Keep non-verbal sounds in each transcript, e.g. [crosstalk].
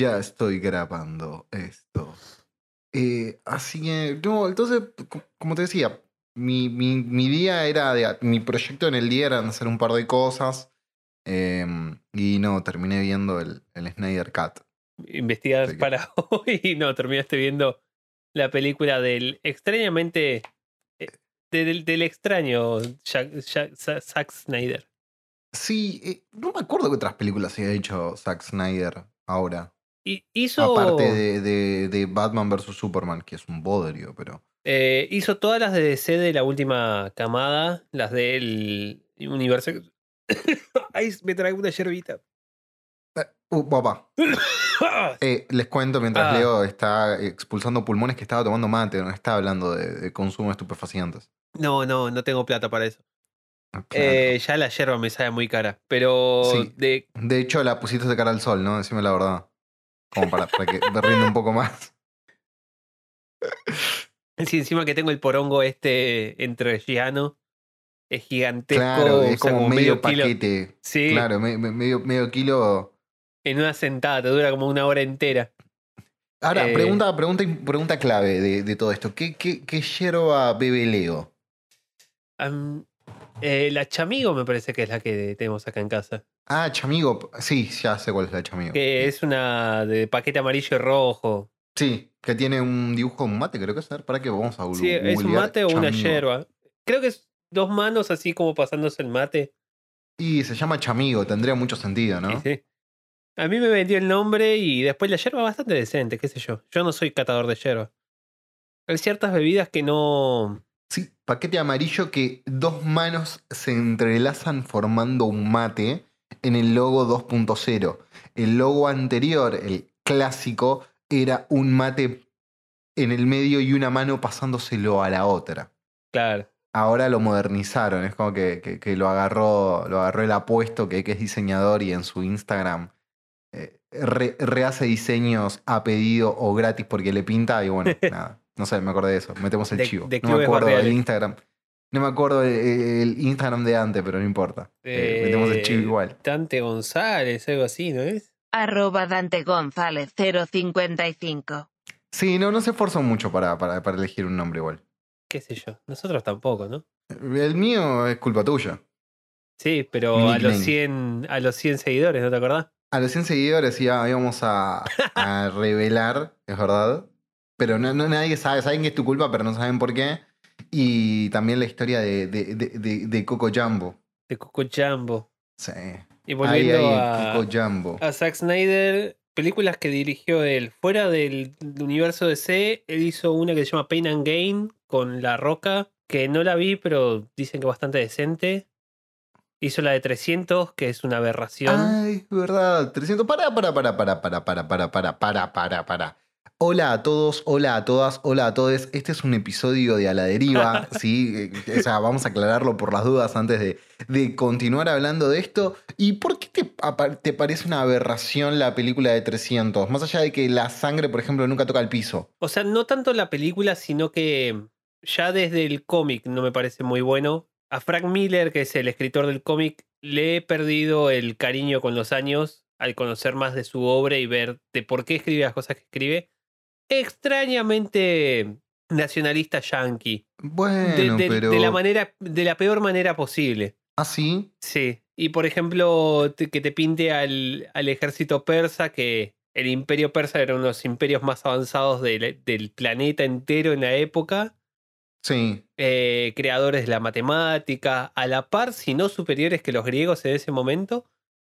Ya estoy grabando esto. Eh, así que, no, entonces, co- como te decía, mi, mi- mi día era de. Mi proyecto en el día era hacer un par de cosas. em, y no, terminé viendo el, el Snyder Cut. investigar que- para [laughs] hoy y no, terminaste viendo la película del extrañamente eh, del, del extraño Jack- Jack- Sa- Zack Snyder. Sí, eh, no me acuerdo qué otras películas había hecho Zack Snyder ahora. Hizo, Aparte de, de- de Batman vs. Superman, que es un bodrio, pero. eh, hizo todas las de DC de la última camada, las del universo. [coughs] Ay, me traigo una yerbita. Uh, papá. [coughs] Eh, les cuento mientras Ah. Leo está expulsando pulmones que estaba tomando mate, no está hablando de, de consumo de estupefacientes. No, no, no tengo plata para eso. Claro. Eh, ya la yerba me sale muy cara, pero Sí. de de hecho, la pusiste de cara al sol, ¿no? Decime la verdad. Como para, para que me rinde un poco más. [laughs] Sí, encima que tengo el porongo este entrerriano. Es gigantesco. Claro, es como medio kilo. paquete. Sí, Claro, me- me- medio, medio kilo. en una sentada, te dura como una hora entera. Ahora, Eh. pregunta, pregunta, pregunta clave de, de todo esto. ¿Qué, qué, qué yerba bebe Leo? Am, eh, la chamigo me parece que es la que tenemos acá en casa. Ah, chamigo. Sí, ya sé cuál es la chamigo. Que es una de paquete amarillo y rojo. Sí, que tiene un dibujo de un mate, creo que es. ¿Para qué vamos a Sí, es un mate o una yerba. Creo que es dos manos así como pasándose el mate. Y se llama chamigo, tendría mucho sentido, ¿no? Sí, sí. A mí me vendió el nombre y después la yerba bastante decente, qué sé yo. Yo no soy catador de yerba. Hay ciertas bebidas que no. Sí, paquete amarillo que dos manos se entrelazan formando un mate en el logo 2.0. El logo anterior, el clásico, era un mate en el medio y una mano pasándoselo a la otra. Claro. Ahora lo modernizaron, es como que, que- que lo agarró, lo agarró el apuesto que, que es diseñador y en su Instagram eh, re- rehace diseños a pedido o gratis porque le pinta y bueno, [laughs] nada. No sé, me acordé de eso. Metemos el De- chivo. de no me acuerdo del. Instagram. No me acuerdo el, el Instagram de antes, pero no importa. Eh, metemos el chivo Eh, igual. Dante González, algo así, ¿no es? Arroba Dante González 055. Sí, no, no se esforzó mucho para, para, para elegir un nombre igual. Qué sé yo. Nosotros tampoco, ¿no? El mío es culpa tuya. Sí, pero a los nickname. 100, a los 100 seguidores, ¿no te acordás? A los 100 seguidores iba- íbamos a, a [laughs] revelar, es verdad. Pero no, no- nadie sabe, saben que es tu culpa, pero no saben por qué. Y también la historia de, de, de, Coco Jumbo. De Coco Jumbo. Sí. Y Ahí, volviendo ahí, a, Coco Jumbo. a Zack Snyder, películas que dirigió él. Fuera del universo DC, él hizo una que se llama Pain and Gain con La Roca, que no la vi, pero dicen que bastante decente. Hizo la de 300, que es una aberración. Ay, verdad. 300. Para, para, para, para, para, para, para, para, para, para, para. Hola a todos, hola a todas, hola a todos. Este es un episodio de A la Deriva, [laughs] ¿sí? Eh, O sea, vamos a aclararlo por las dudas antes de, de continuar hablando de esto. ¿Y por qué te, te parece una aberración la película de 300? Más allá de que la sangre, por ejemplo, nunca toca el piso. O sea, no tanto la película, sino que ya desde el cómic no me parece muy bueno. A Frank Miller, que es el escritor del cómic, le he perdido el cariño con los años al conocer más de su obra y ver de por qué escribe las cosas que escribe. Extrañamente nacionalista yankee. Bueno, De, de- pero... de la manera, de la peor manera posible. ¿Así? Sí. Y por ejemplo, te- que te pinte al, al ejército persa, que el imperio persa era uno de los imperios más avanzados del, del planeta entero en la época. Sí. eh, creadores de la matemática, a la par, si no superiores que los griegos en ese momento,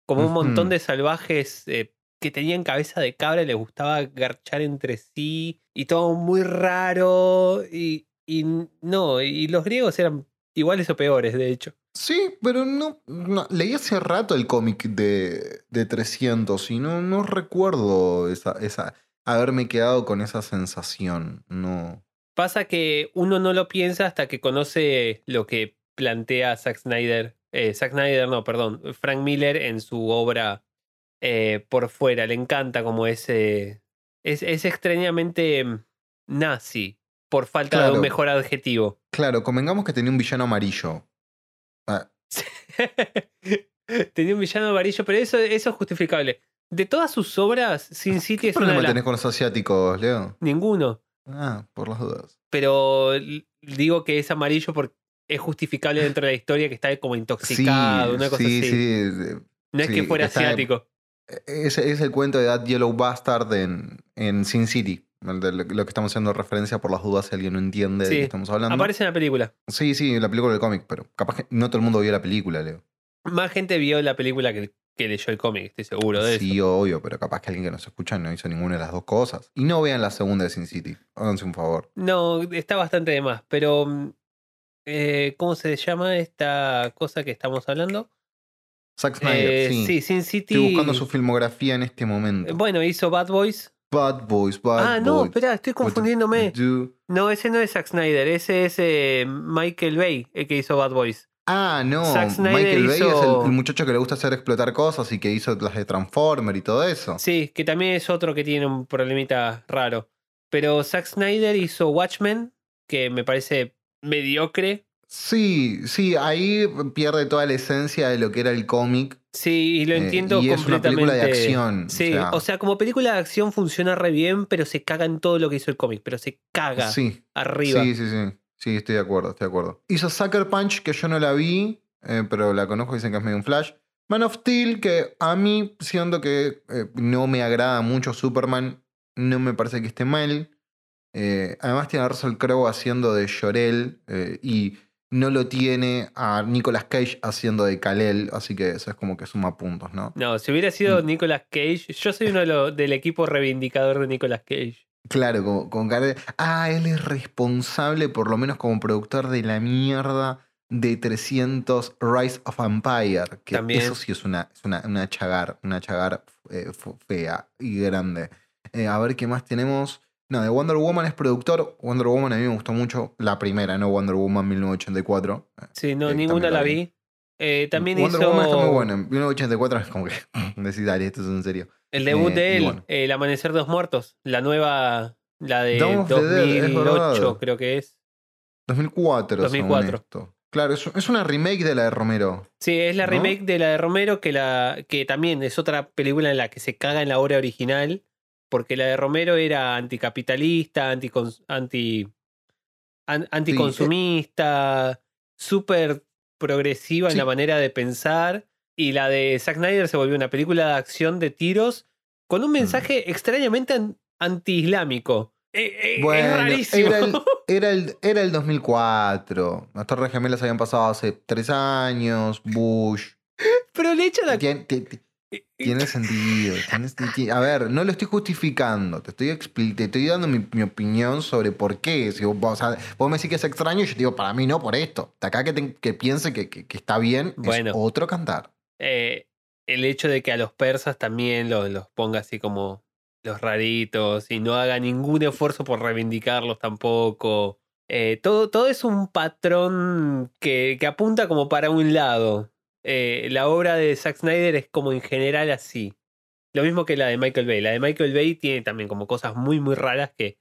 como un montón de salvajes eh, que tenían cabeza de cabra y les gustaba garchar entre sí y todo muy raro y, y no, y los griegos eran iguales o peores, de hecho. Sí, pero no, no- leí hace rato el cómic de, de 300 y no, no recuerdo esa, esa, haberme quedado con esa sensación. No. Pasa que uno no lo piensa hasta que conoce lo que plantea Zack Snyder. Eh, Zack Snyder, no, perdón. Frank Miller en su obra eh, por fuera. Le encanta como ese. Es, es extrañamente mm, nazi, por falta de un mejor adjetivo. Claro, convengamos que tenía un villano amarillo. Ah, [laughs] Tenía un villano amarillo, pero eso, eso es justificable. De todas sus obras, Sin City ¿Qué es una problema de las. tenés con los asiáticos, Leo? Ninguno. Ah, por las dudas. Pero digo que es amarillo porque es justificable dentro de la historia que está como intoxicado, una cosa sí, así. sí. No es que fuera asiático. Es, es el cuento de That Yellow Bastard en, en Sin City. de Lo que estamos haciendo referencia por las dudas si alguien no entiende de Sí, qué estamos hablando. Aparece en la película. Sí, sí, la película del cómic, pero capaz que no todo el mundo vio la película, Leo. Más gente vio la película que, que leyó el cómic, estoy seguro de Sí, eso. obvio, pero capaz que alguien que nos escucha no hizo ninguna de las dos cosas. Y no vean la segunda de Sin City. Háganse un favor. No, está bastante de más, pero. mm, eh, ¿Cómo se llama esta cosa que estamos hablando? Zack Snyder, Eh, sí. sí, Sin City. Estoy buscando su filmografía en este momento. Bueno, hizo Bad Boys. Bad Boys, Bad ah, no, Boys. espera, estoy confundiéndome. do. No, ese no es Zack Snyder, ese es eh, Michael Bay, el que hizo Bad Boys. Ah, no. Michael Bay es hizo- el, el muchacho que le gusta hacer explotar cosas y que hizo las de Transformer y todo eso. Sí, que también es otro que tiene un problemita raro. Pero Zack Snyder hizo Watchmen, que me parece mediocre. Sí, sí, ahí pierde toda la esencia de lo que era el cómic. Sí, y lo eh, entiendo y es una completamente. película de acción. Sí, o sea, como película de acción funciona re bien, pero se caga en todo lo que hizo el cómic, pero se caga sí, arriba. sí, sí, sí. Sí, estoy de acuerdo, estoy de acuerdo. Hizo Sucker Punch, que yo no la vi, eh, pero la conozco, dicen que es medio un flash. Man of Steel, que a mí siento que eh, no me agrada mucho Superman, no me parece que esté mal. Además tiene a Russell Crowe haciendo de Jorel y no lo tiene a Nicolas Cage haciendo de Kalel, así que eso es como que suma puntos, ¿no? No, si hubiera sido Mm. Nicolas Cage, yo soy uno de del equipo reivindicador de Nicolas Cage. Claro, con, con Kalel. Ah, él es responsable, por lo menos como productor de la mierda de 300 Rise of Empire. Que También. eso sí es una, es una, una chagar, una chagar eh, fea y grande. Eh, a ver qué más tenemos. No, de Wonder Woman es productor. Wonder Woman a mí me gustó mucho. La primera, ¿no? Wonder Woman 1984. Eh, Sí, no, Eh, ninguna la vi. vi. Eh, también Wonder hizo Woman está muy buena. 1984 es como que [laughs] decís, dale, esto es en serio. el debut Eh, de él, bueno. El Amanecer de los Muertos, la nueva, la de Dawn of the Dead, es 2008 verdad. creo que es. 2004, 2004. según esto. Claro, es, es una remake de la de Romero. Sí, es la ¿No? remake de la de Romero, que, la, que también es otra película en la que se caga en la obra original, porque la de Romero era anticapitalista, anticons- anti, an- anticonsumista, súper progresiva en la manera de pensar, y la de Zack Snyder se volvió una película de acción de tiros con un Mm. mensaje extrañamente an- anti-islámico. Eh, eh, es Bueno, rarísimo. [laughs] era el, era, el, era el 2004. Las Torres Gemelas habían pasado hace tres años. Bush. Pero le echan la... Tien- Tiene sentido. tiene [laughs] a ver, no lo estoy justificando. Te estoy, expli- te estoy dando mi, mi opinión sobre por qué. Si vos, o sea, vos me decís que es extraño y yo te digo, para mí no, por esto. De acá que, te- que piense que, que- que está bien, Bueno. es otro cantar. eh, el hecho de que a los persas también los, los ponga así como los raritos y no haga ningún esfuerzo por reivindicarlos tampoco. Eh, todo, todo es un patrón que, que apunta como para un lado. Eh, la obra de Zack Snyder es como en general así. Lo mismo que la de Michael Bay. La de Michael Bay tiene también como cosas muy, muy raras que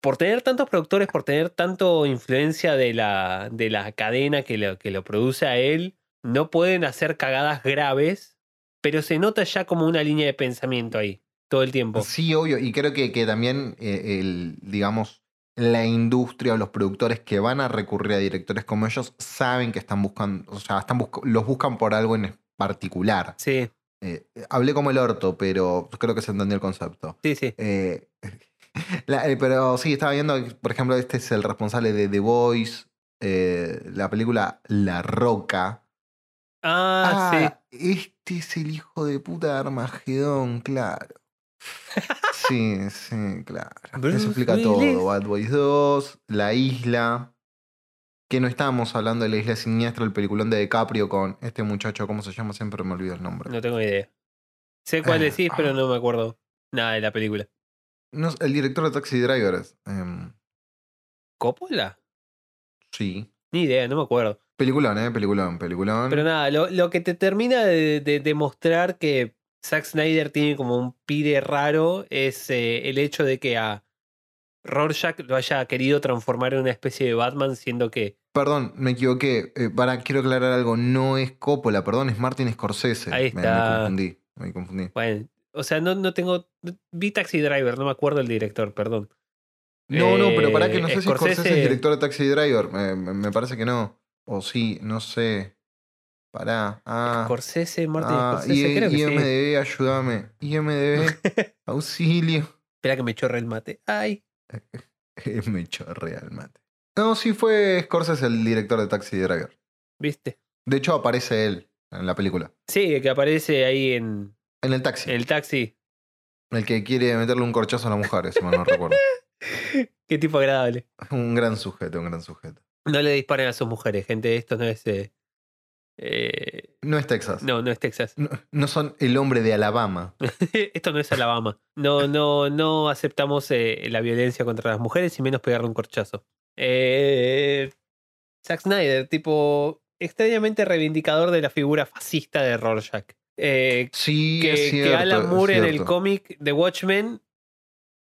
por tener tantos productores, por tener tanto influencia de la, de la cadena que lo, que lo produce a él, no pueden hacer cagadas graves, pero se nota ya como una línea de pensamiento ahí, todo el tiempo. Sí, obvio. Y creo que, que también, eh, el, digamos, la industria o los productores que van a recurrir a directores como ellos saben que están buscando, o sea, están busc- los buscan por algo en particular. Sí, Eh, hablé como el orto, pero creo que se entendió el concepto. sí, sí. Eh, [laughs] la- eh, pero sí, estaba viendo, por ejemplo, este es el responsable de The Voice, la película La Roca. Ah, sí. este es el hijo de puta de Armagedón, claro. Sí, sí, claro. Bruce Eso explica Willis. todo. Bad Boys 2, La Isla. Que no estábamos hablando de La Isla Siniestra, el peliculón de DiCaprio con este muchacho, ¿cómo se llama? Siempre me olvido el nombre. No tengo idea. Sé cuál Eh, decís, pero ah. no me acuerdo nada de la película. No, el director de Taxi Drivers. em, ¿Coppola? sí. Ni idea, no me acuerdo. Peliculón, ¿eh? Peliculón, peliculón. Pero nada, lo, lo que te termina de, de demostrar que Zack Snyder tiene como un pire raro es eh, el hecho de que a Rorschach lo haya querido transformar en una especie de Batman, siendo que Perdón, me equivoqué. Eh, para, quiero aclarar algo. No es Coppola, perdón, es Martin Scorsese. Ahí está. Me, confundí. Me confundí. Bueno, o sea, no, no tengo. Vi Taxi Driver, no me acuerdo el director, perdón. No, no, pero para Eh, que no sé si Scorsese- es director de Taxi Driver. Me parece que no. O sí, no sé. Pará. Ah, Scorsese, Martin ah, Scorsese, I- creo que sí. IMDB, ayúdame. IMDB, [laughs] auxilio. Espera que me chorre el mate. Ay. [laughs] me chorrea el mate. No, sí fue Scorsese el director de Taxi Driver. ¿Viste? De hecho, aparece él en la película. Sí, que aparece ahí en, En el taxi. en el taxi. El que quiere meterle un corchazo a la mujer, si mal no recuerdo. [laughs] Qué tipo agradable. Un gran sujeto, un gran sujeto. No le disparen a sus mujeres, gente. Esto no es. eh, eh, No es Texas. no, no es Texas. No, no son el hombre de Alabama. [laughs] Esto no es Alabama. No, no, no aceptamos eh, la violencia contra las mujeres y menos pegarle un corchazo. Eh, Zack Snyder, tipo, extrañamente reivindicador de la figura fascista de Rorschach. Eh, Sí, que, es que cierto. Alan Moore en el cómic de Watchmen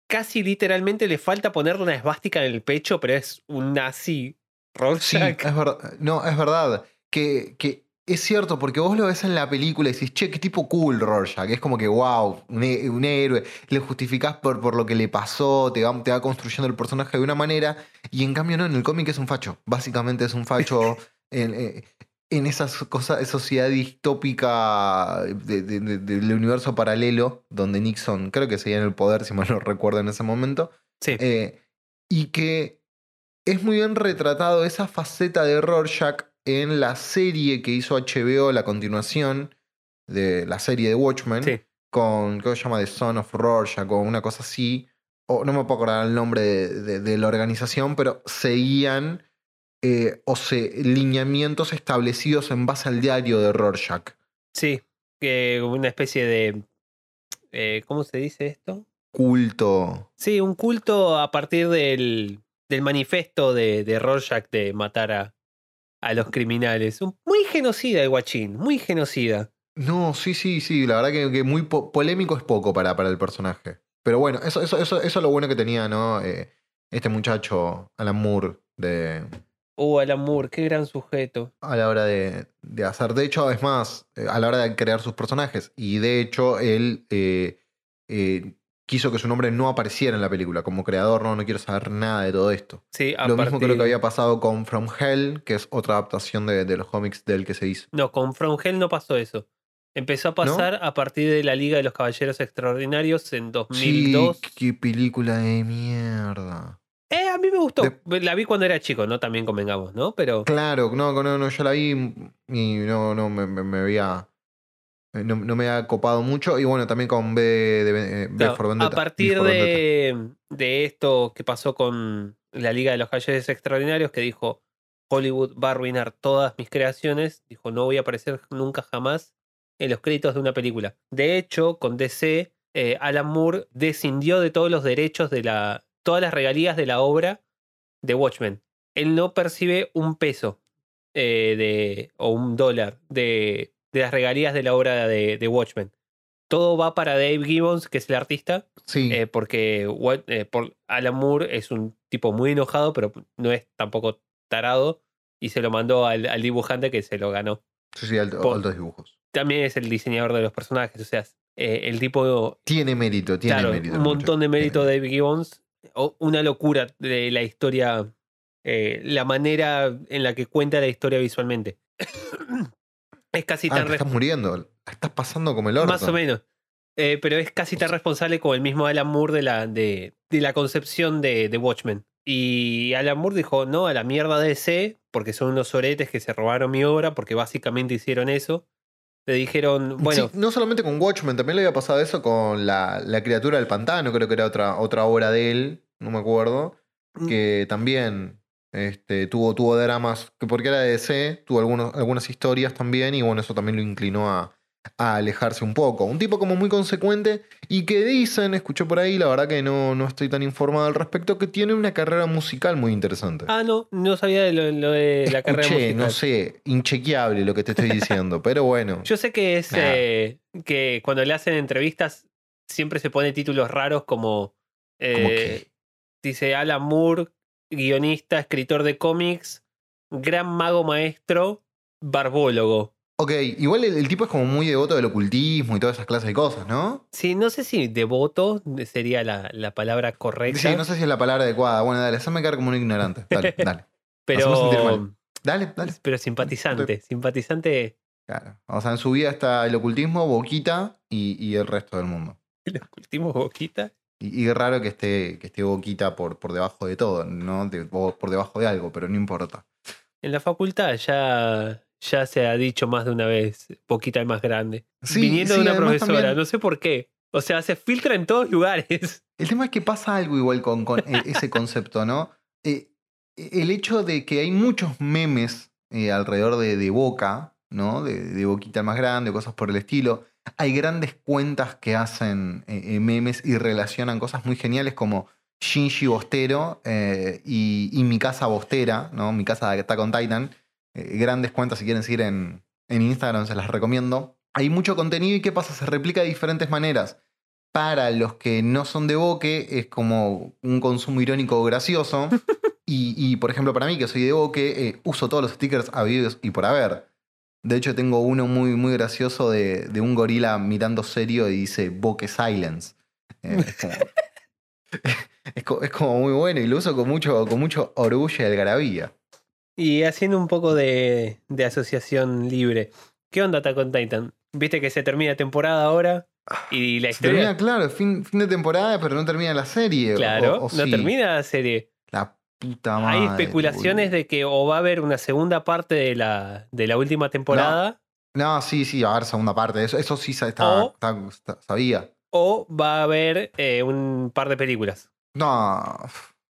casi literalmente le falta ponerle una esvástica en el pecho, pero es un nazi. Sí, Rorschach. es verdad. No, es verdad. Que, que es cierto, porque vos lo ves en la película y decís, che, qué tipo cool Rorschach. Es como que, wow, un, un héroe. Le justificás por, por lo que le pasó, te va, te va construyendo el personaje de una manera. Y en cambio, no, en el cómic es un facho. Básicamente es un facho [laughs] en, eh, en esa cosa, sociedad distópica de- de- de- del universo paralelo, donde Nixon creo que seguía en el poder, si mal no recuerdo en ese momento. Sí. Eh, y que es muy bien retratado esa faceta de Rorschach en la serie que hizo HBO, la continuación de la serie de Watchmen, Sí. con, ¿cómo se llama? The Son of Rorschach o una cosa así. O no me puedo acordar el nombre de, de- de la organización, pero seguían eh, o se, lineamientos establecidos en base al diario de Rorschach. Sí, que una especie de. eh, ¿Cómo se dice esto? Culto. Sí, un culto a partir del, del manifiesto de, de Rorschach de matar a, a los criminales. Muy genocida el guachín, muy genocida. No, sí, sí, sí. La verdad que, que muy po- polémico es poco para, para el personaje. Pero bueno, eso, eso, eso, eso es lo bueno que tenía, ¿no? Eh, este muchacho, Alan Moore, de, Uh, Alan Moore, qué gran sujeto. a la hora de, de hacer. De hecho, es más, eh, a la hora de crear sus personajes. Y de hecho, él eh, eh, quiso que su nombre no apareciera en la película. Como creador, no, no quiero saber nada de todo esto. Sí, a Lo mismo partir- creo que había pasado con From Hell, que es otra adaptación de, de los cómics del que se hizo. No, con From Hell no pasó eso. Empezó a pasar a partir de la Liga de los Caballeros Extraordinarios en 2002. Sí, qué película de mierda. Eh, a mí me gustó. De- La vi cuando era chico, ¿no? También convengamos, ¿no? Pero. Claro, no, no, no, yo la vi y no, no me, me, me había. Eh, No, no me ha copado mucho. Y bueno, también con B, de, eh, Claro, for Vendetta. a partir for de, de esto que pasó con la Liga de los Caballeros Extraordinarios, que dijo Hollywood va a arruinar todas mis creaciones, dijo no voy a aparecer nunca jamás en los créditos de una película. De hecho, con DC, eh, Alan Moore descindió de todos los derechos de la. todas las regalías de la obra de Watchmen. Él no percibe un peso eh, de, o un dólar de, de las regalías de la obra de, de Watchmen. Todo va para Dave Gibbons, que es el artista, Sí, eh, porque eh, por Alan Moore es un tipo muy enojado, pero no es tampoco tarado, y se lo mandó al, al dibujante que se lo ganó. sí, sí, alto- por- dibujos. También es el diseñador de los personajes, o sea, eh, el tipo Tiene mérito, tiene claro, mérito. un montón de mérito Tiene de David Gibbons. O- Una locura de la historia, la manera en la que cuenta la historia visualmente. Es casi Ah, tan te estás muriendo. La estás pasando como el orto. más o menos. Eh, pero es casi tan responsable como el mismo Alan Moore de la, de, de la concepción de, de Watchmen. Y Alan Moore dijo, no, a la mierda de DC, porque son unos oretes que se robaron mi obra, porque básicamente hicieron eso. Le dijeron, bueno, Sí, no solamente con Watchmen, también le había pasado eso con la, la criatura del pantano, creo que era otra, otra obra de él, no me acuerdo, Mm. que también este, tuvo, tuvo dramas, que porque era de DC, tuvo algunos, algunas historias también, y bueno, eso también lo inclinó a, a alejarse un poco. Un tipo como muy consecuente y que dicen, escuché por ahí, la verdad que no, no estoy tan informado al respecto, que tiene una carrera musical muy interesante. ah, no, no sabía de lo, lo de la carrera musical. no sé, inchequeable lo que te estoy diciendo, [laughs] pero bueno. Yo sé que es eh, que cuando le hacen entrevistas siempre se pone títulos raros como, eh, dice Alan Moore, guionista, escritor de cómics, gran mago maestro, barbólogo. Ok, igual el, el tipo es como muy devoto del ocultismo y todas esas clases de cosas, ¿no? Sí, no sé si devoto sería la, la palabra correcta, Sí, no sé si es la palabra adecuada. Bueno, dale, hazme quedar como un ignorante. Dale, [laughs] dale. pero. Dale, dale. pero simpatizante, simpatizante Claro. O sea, en su vida está el ocultismo, Boquita y, y el resto del mundo. [laughs] los últimos boquita. Y, es raro que esté, que esté Boquita por, por debajo de todo, ¿no? De- por debajo de algo, pero no importa. En la facultad ya, ya se ha dicho más de una vez, Boquita el más grande. Sí, Viniendo sí, de una profesora, también- no sé por qué. O sea, se filtra en todos lugares. [laughs] El tema es que pasa algo igual con, con e- ese concepto, ¿no? Eh, el hecho de que hay muchos memes eh, alrededor de, de Boca, ¿no? De, de Boquita más grande, cosas por el estilo. Hay grandes cuentas que hacen eh, eh, memes y relacionan cosas muy geniales como Shinji Bostero eh, y, y Mi Casa Bostera, ¿no? Mi Casa de Attack on Titan. Eh, grandes cuentas, si quieren seguir en, en Instagram, se las recomiendo. Hay mucho contenido y ¿qué pasa? Se replica de diferentes maneras para los que no son de Boque es como un consumo irónico gracioso. [laughs] y, y, por ejemplo, para mí, que soy de Boque, eh, uso todos los stickers habidos y por haber. De hecho, tengo uno muy, muy gracioso de, de un gorila mirando serio y dice Boque Silence. Eh, [laughs] es, como, es muy bueno y lo uso con mucho, con mucho orgullo y algarabía. Y haciendo un poco de, de asociación libre. ¿Qué onda Attack on Titan? Viste que se termina temporada ahora y la Se historia. termina, claro, fin, fin de temporada, pero no termina la serie. claro, o- o no sí. termina la serie. La puta madre. Hay especulaciones boludo. de que o va a haber una segunda parte de la, de la última temporada No, sí, sí, va a haber segunda parte. Eso, eso sí O- esta- sabía. o va a haber eh, un par de películas. No,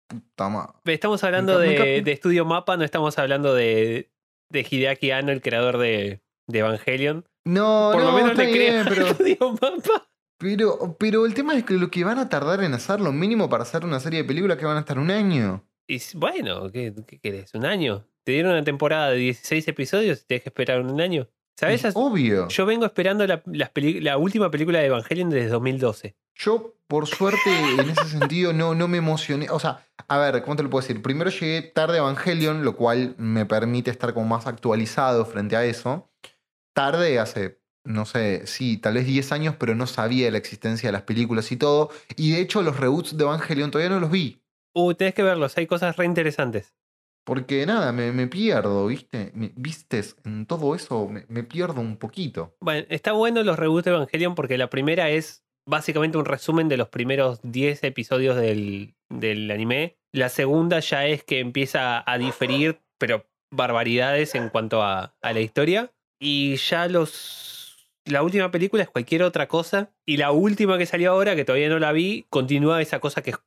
puta madre. Estamos hablando de, de Estudio Mapa, no estamos hablando de, de Hideaki Anno, el creador de, de Evangelion. No, Por no, lo menos está le creo bien, pero, [laughs] Estudio Mapa. pero, pero el tema es que lo que van a tardar en hacer, lo mínimo para hacer una serie de películas que van a estar un año. Y bueno, ¿qué, qué querés? ¿Un año? Te dieron una temporada de 16 episodios y tienes que esperar un año. ¿Sabes? Es obvio. Yo vengo esperando la, la última película de Evangelion desde 2012. Yo, por suerte, en ese sentido, no, no me emocioné. O sea, a ver, ¿cómo te lo puedo decir? Primero llegué tarde a Evangelion, lo cual me permite estar como más actualizado frente a eso. Tarde, hace, no sé, sí, tal vez 10 años, pero no sabía la existencia de las películas y todo. Y de hecho, los reboots de Evangelion todavía no los vi. Uh, tenés que verlos, hay cosas re interesantes. Porque nada, me, me pierdo, ¿viste? Me- ¿Vistes? En todo eso me, me pierdo un poquito. Bueno, está bueno los reboots de Evangelion porque la primera es básicamente un resumen de los primeros 10 episodios del, del anime. La segunda ya es que empieza a diferir, pero barbaridades en cuanto a, a la historia. Y ya los. La última película es cualquier otra cosa. Y la última que salió ahora, que todavía no la vi, continúa esa cosa que es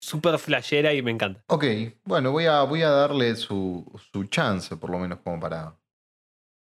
súper flashera y me encanta. Ok, bueno, voy a, voy a darle su, su chance, por lo menos, como para,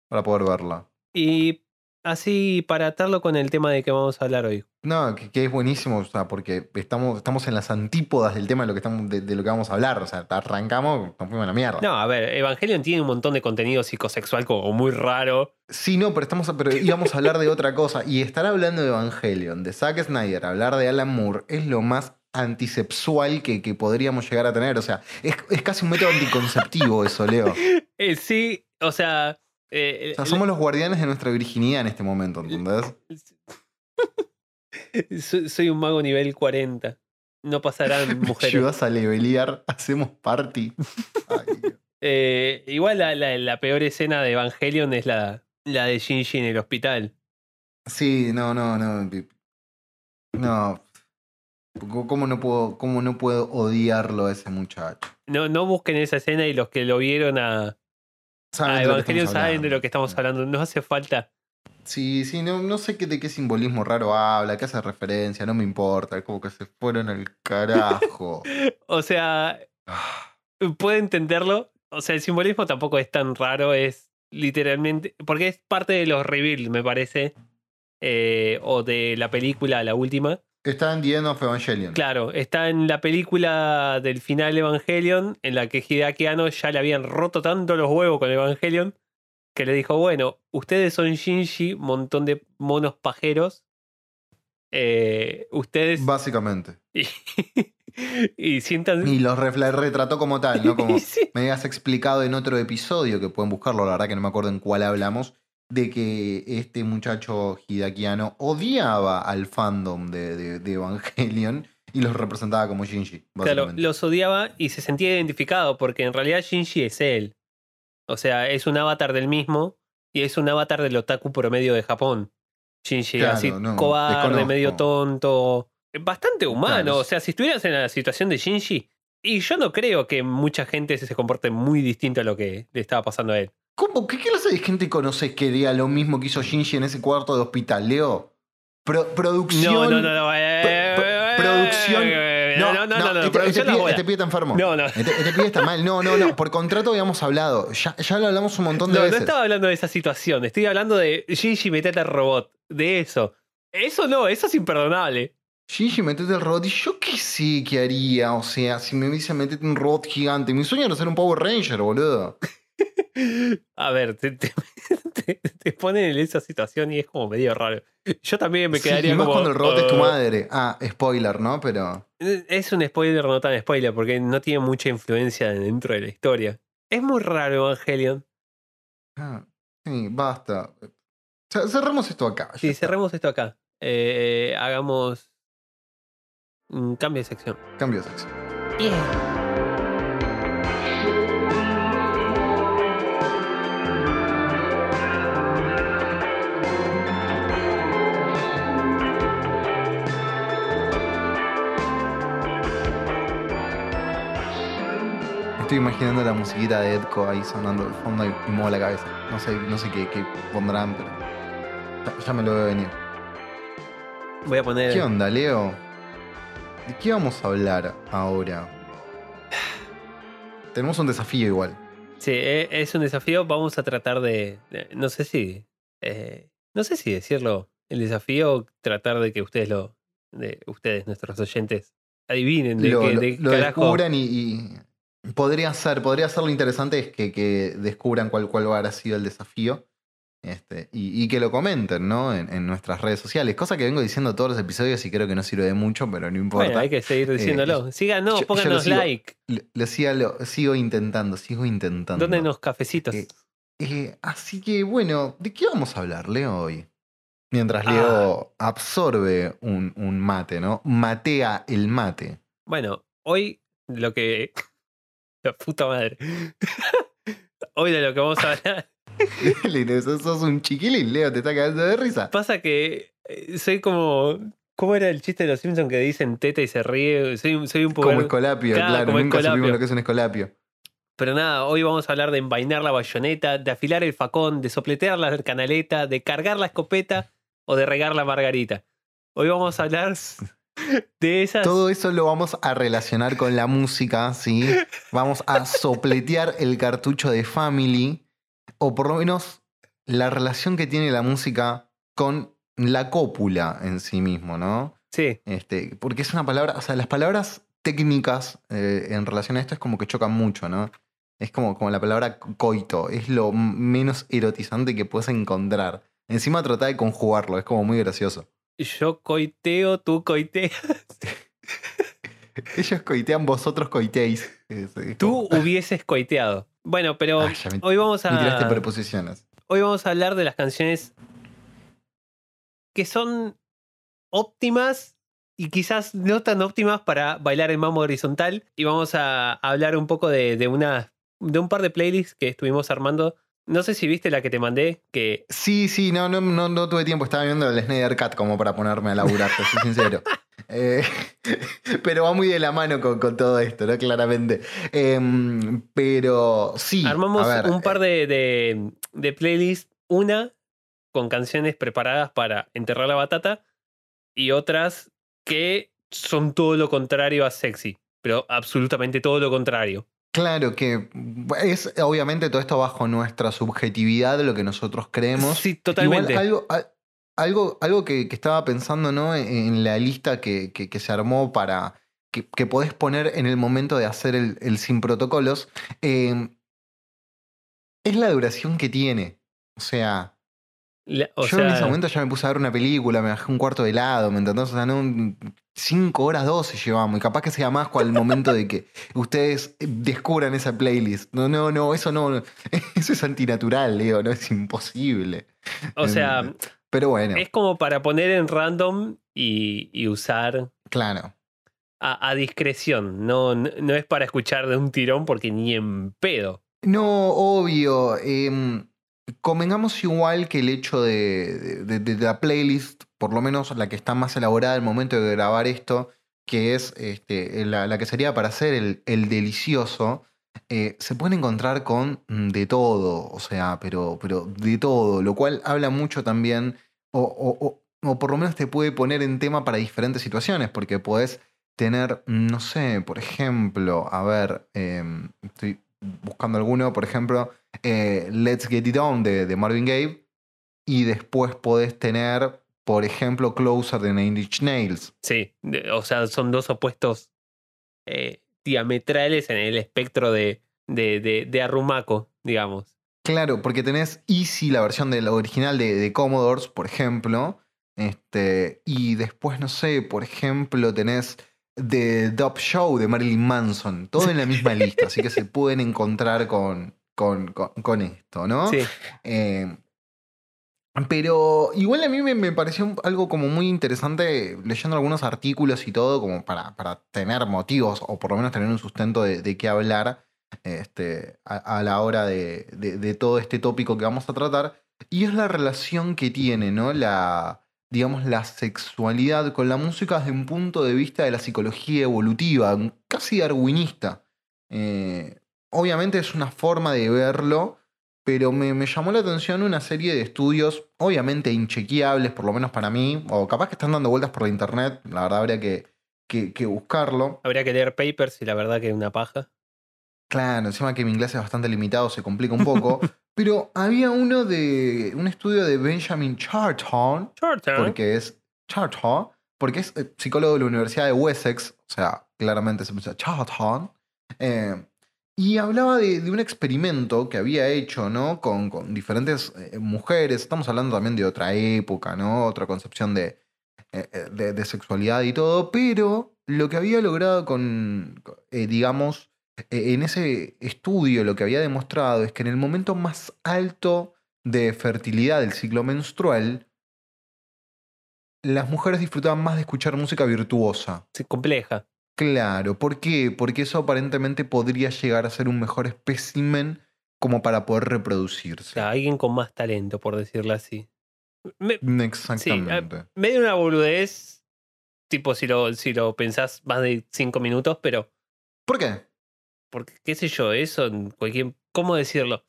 para poder verla. Y así para atarlo con el tema de que vamos a hablar hoy. No, que, que es buenísimo, o sea, porque estamos, estamos en las antípodas del tema de lo que estamos, de, de lo que vamos a hablar. O sea, arrancamos, nos fuimos a la mierda. No, a ver, Evangelion tiene un montón de contenido psicosexual como muy raro. Sí, no, pero estamos pero íbamos a hablar de otra cosa. Y estar hablando de Evangelion, de Zack Snyder, hablar de Alan Moore, es lo más antisexual que, que podríamos llegar a tener. O sea, es, es casi un método anticonceptivo eso, Leo. [laughs] Eh, sí, o sea. eh, O sea, somos los guardianes de nuestra virginidad en este momento, ¿entendés? [laughs] soy, un mago nivel 40. No pasarán [laughs] mujeres. ayudas a levelear, hacemos party. Ay. Eh, igual la, la- la peor escena de Evangelion es la, la de Shinji en el hospital. Sí, no, no, no. No. ¿Cómo no puedo, cómo no puedo odiarlo a ese muchacho? No, no busquen esa escena y los que lo vieron a, Saben a Evangelion saben de lo que estamos hablando. No hace falta Sí, sí, no, no sé qué, de qué simbolismo raro habla, qué hace referencia, no me importa, es como que se fueron al carajo. [laughs] O sea, Ah, puedo entenderlo. O sea, el simbolismo tampoco es tan raro, es literalmente. Porque es parte de los reveals, me parece. eh, o de la película, la última. Está en The End of Evangelion. Claro, está en la película del final Evangelion, en la que Hideaki Anno ya le habían roto tanto los huevos con Evangelion, que le dijo, bueno, ustedes son Shinji, montón de monos pajeros. eh, ustedes... [laughs] Básicamente. Y, y sientan... Y los retrató como tal, ¿no? [laughs] Como Sí. me habías explicado en otro episodio, que pueden buscarlo, la verdad que no me acuerdo en cuál hablamos, de que este muchacho hidakiano odiaba al fandom de, de- de Evangelion y los representaba como Shinji, Claro, los odiaba y se sentía identificado porque en realidad Shinji es él. O sea, es un avatar del mismo y es un avatar del otaku promedio de Japón. Shinji, Claro, así no, cobarde, medio tonto. Bastante humano. Claro, O sea, si estuvieras en la situación de Shinji, y yo no creo que mucha gente se comporte muy distinto a lo que le estaba pasando a él. ¿Cómo? ¿Qué clase de gente conoces que haría lo mismo que hizo Shinji en ese cuarto de hospital, Leo? Pro- producción. No, no, no, no. eh, pro- eh, producción. eh, No, no, no, no. no, este, producción este bola. este está enfermo. No, no. Este, este pibe está mal. No, no, no. Por contrato habíamos hablado. Ya, ya lo hablamos un montón de No, no veces. estaba hablando de esa situación. Estoy hablando de Shinji metete al robot. De eso. Eso no, eso es imperdonable. Shinji, metete el robot. Y yo qué sé qué haría. O sea, si me dice metete un robot gigante. Mi sueño era ser un Power Ranger, boludo. A ver, te, te, [laughs] te- te ponen en esa situación y es como medio raro. Yo también me Sí, quedaría y más como. cuando el robot es tu "Uh". madre. Ah, spoiler, ¿no? Pero. Es un spoiler, no tan spoiler, porque no tiene mucha influencia dentro de la historia. Es muy raro Evangelion. ah, sí, basta. Ce- Cerremos esto acá. Si está. cerremos esto acá, eh, hagamos un cambio de sección. Cambio de sexo. Estoy imaginando la musiquita de Edco ahí sonando de fondo y muevo la cabeza. No sé, no sé qué, qué pondrán, pero. Ya, ya me lo veo venir. Voy a poner. ¿Qué onda, Leo? ¿De qué vamos a hablar ahora? [sighs] Tenemos un desafío igual. Sí, e- es un desafío. Vamos a tratar de. no sé si. eh, no sé si decirlo. El desafío tratar de que ustedes lo. De ustedes, nuestros oyentes, adivinen de lo qué lo- de lo descubran y, y podría ser, podría ser lo interesante es que, que descubran cuál, cuál habrá sido el desafío. Este, y, y que lo comenten, ¿no? En, en nuestras redes sociales. Cosa que vengo diciendo todos los episodios y creo que no sirve de mucho, pero no importa. Bueno, hay que seguir diciéndolo. Síganos, yo- yo pónganos sigo. like. Lo- sigo intentando, sigo intentando. Dónenos cafecitos. Eh, Eh, así que bueno, ¿de qué vamos a hablar, Leo, hoy? Mientras Ah. Leo absorbe un, un mate, ¿no? Matea el mate. Bueno, hoy lo que. La puta madre. [laughs] Hoy de lo que vamos a hablar. [laughs] Leo, sos un chiquilín, Leo, te está cagando de risa. Pasa que eh, soy como. ¿Cómo era el chiste de los Simpsons que dicen teta y se ríe? Soy, un- soy un poco. Como escolapio, Claro, claro. como Nunca escolapio. supimos lo que es un escolapio. Pero nada, hoy vamos a hablar de envainar la bayoneta, de afilar el facón, de sopletear la canaleta, de cargar la escopeta o de regar la margarita. Hoy vamos a hablar [laughs] de esas. Todo eso lo vamos a relacionar con la música, ¿sí? Vamos a sopletear el cartucho de Family, o por lo menos la relación que tiene la música con la cópula en sí mismo, ¿no? Sí, Este, porque es una palabra, o sea, las palabras técnicas eh, en relación a esto es como que chocan mucho, ¿no? Es como, como la palabra coito, es lo menos erotizante que puedes encontrar. Encima trata de conjugarlo, es como muy gracioso. Yo coiteo, tú coiteas. Ellos coitean, vosotros coiteéis. Es Tú hubieses coiteado. Bueno, pero Ah, me- hoy vamos a. preposiciones. Hoy vamos a hablar de las canciones que son óptimas y quizás no tan óptimas para bailar el mambo horizontal. Y vamos a hablar un poco de, de una, de un par de playlists que estuvimos armando. No sé si viste la que te mandé, que Sí, sí, no, no, no, no tuve tiempo, estaba viendo el Snyder Cut como para ponerme a laburar, te soy sincero. [laughs] Eh, [laughs] pero va muy de la mano con, con todo esto, ¿no? Claramente. Em, pero sí. armamos ver, un par de, de, de playlists. Una con canciones preparadas para enterrar la batata y otras que son todo lo contrario a sexy, pero absolutamente todo lo contrario. Claro que es obviamente todo esto bajo nuestra subjetividad, lo que nosotros creemos. Sí, totalmente. Igual algo, algo, algo que, que estaba pensando ¿no? en, en la lista que, que- que se armó para que, que podés poner en el momento de hacer el, el sin protocolos, eh, es la duración que tiene. O sea, La- o yo en ese momento ya me puse a ver una película, me bajé un cuarto de helado, ¿me entendés? O sea, no, cinco horas doce llevamos, y capaz que sea más con el momento de que ustedes descubran esa playlist. No, no, no, eso no, [laughs] eso es antinatural, Leo, no es imposible. o sea, em, Pero bueno, es como para poner en random y, y usar claro. a, a discreción. No, no, no es para escuchar de un tirón porque ni en pedo. No, obvio. em, convengamos igual que el hecho de, de- la playlist, por lo menos la que está más elaborada al momento de grabar esto, que es este, la, la que sería para hacer el, el delicioso, eh, se puede encontrar con mm, de todo, o sea, pero, pero de todo, lo cual habla mucho también, o, o- o- por lo menos te puede poner en tema para diferentes situaciones, porque podés tener, no sé, por ejemplo, a ver, em, estoy buscando alguno, por ejemplo, eh, Let's Get It On de, de Marvin Gaye, y después podés tener, por ejemplo, Closer de Nine Inch Nails. Sí, o sea, son dos opuestos eh, diametrales en el espectro de, de, de, de Arrumaco, digamos. Claro, porque tenés Easy, la versión de la original de, de Commodores, por ejemplo. Este, y después, no sé, por ejemplo, tenés The Dub Show de Marilyn Manson. Todo en la misma [laughs] lista, así que se pueden encontrar con, con, con- con esto, ¿no? Sí, Eh, pero igual a mí me, me pareció algo como muy interesante leyendo algunos artículos y todo, como para, para tener motivos o por lo menos tener un sustento de, de qué hablar este, a, a la hora de, de- de todo este tópico que vamos a tratar. Y es la relación que tiene, ¿no? La, digamos, la sexualidad con la música desde un punto de vista de la psicología evolutiva, casi darwinista. Eh, obviamente es una forma de verlo, pero me, me llamó la atención una serie de estudios, obviamente inchequeables, por lo menos para mí, o capaz que están dando vueltas por la internet, la verdad habría que, que- que buscarlo. habría que leer papers y la verdad que una paja. Claro, encima que mi inglés es bastante limitado, se complica un poco, [laughs] pero había uno de un estudio de Benjamin Charlton, Short porque es Charlton, porque es eh, psicólogo de la Universidad de Wessex, o sea, claramente se pronuncia Charlton, eh, y hablaba de, de un experimento que había hecho, ¿no? Con, con diferentes eh, mujeres, estamos hablando también de otra época, ¿no? Otra concepción de, eh, de, de sexualidad y todo, pero lo que había logrado con, digamos, en ese estudio lo que había demostrado es que en el momento más alto de fertilidad del ciclo menstrual, las mujeres disfrutaban más de escuchar música virtuosa. Sí, compleja. Claro, ¿por qué? Porque eso aparentemente podría llegar a ser un mejor espécimen como para poder O reproducirse. sea, alguien con más talento, por decirlo así. Me, Exactamente. medio una boludez, tipo si lo, si lo pensás más de cinco minutos, pero ¿Por qué? Porque qué sé yo, eso, en cualquier, ¿cómo decirlo?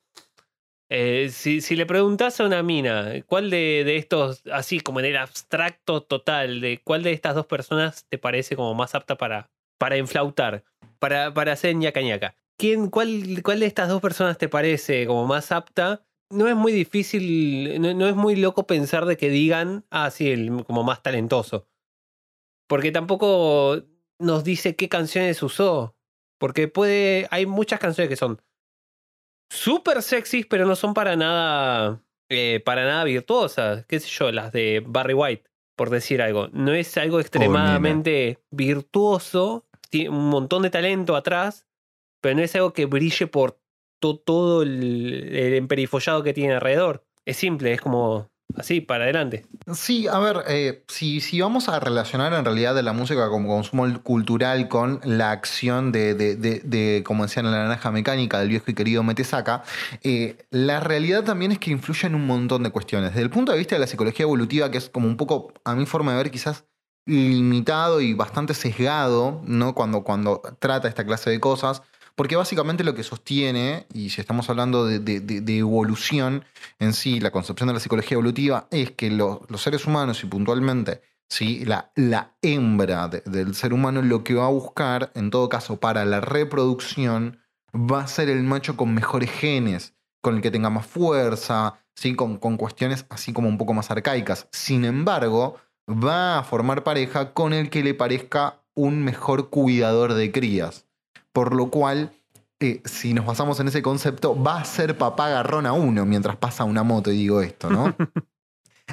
Eh, si, si le preguntás a una mina, ¿cuál de, de estos, así como en el abstracto total, de cuál de estas dos personas te parece como más apta para, para enflautar, para, para hacer ñaca ñaca? ¿Quién, cuál, ¿Cuál de estas dos personas te parece como más apta? No es muy difícil, no, no es muy loco pensar de que digan, ah, sí, el como más talentoso. Porque tampoco nos dice qué canciones usó. Porque puede. Hay muchas canciones que son súper sexys, pero no son para nada. eh, para nada virtuosas. Qué sé yo, las de Barry White, por decir algo. No es algo extremadamente virtuoso. Tiene un montón de talento atrás. Pero no es algo que brille por to- todo el, el emperifollado que tiene alrededor. Es simple, es como así, para adelante. Sí, a ver, eh, si, si vamos a relacionar en realidad de la música como consumo cultural con la acción de, de, de- de, como decían la naranja mecánica del viejo y querido Metesaka, eh, la realidad también es que influye en un montón de cuestiones. Desde el punto de vista de la psicología evolutiva, que es como un poco, a mi forma de ver, quizás limitado y bastante sesgado, ¿no? Cuando, cuando trata esta clase de cosas. Porque básicamente lo que sostiene, y si estamos hablando de, evolución en sí, la concepción de la psicología evolutiva, es que lo- los seres humanos y puntualmente ¿sí? la, hembra de- del ser humano lo que va a buscar, en todo caso, para la reproducción, va a ser el macho con mejores genes, con el que tenga más fuerza, ¿sí? con cuestiones así como un poco más arcaicas. Sin embargo, va a formar pareja con el que le parezca un mejor cuidador de crías. Por lo cual, eh, si nos basamos en ese concepto, va a ser papá garrón a uno mientras pasa una moto y digo esto, ¿no? [laughs]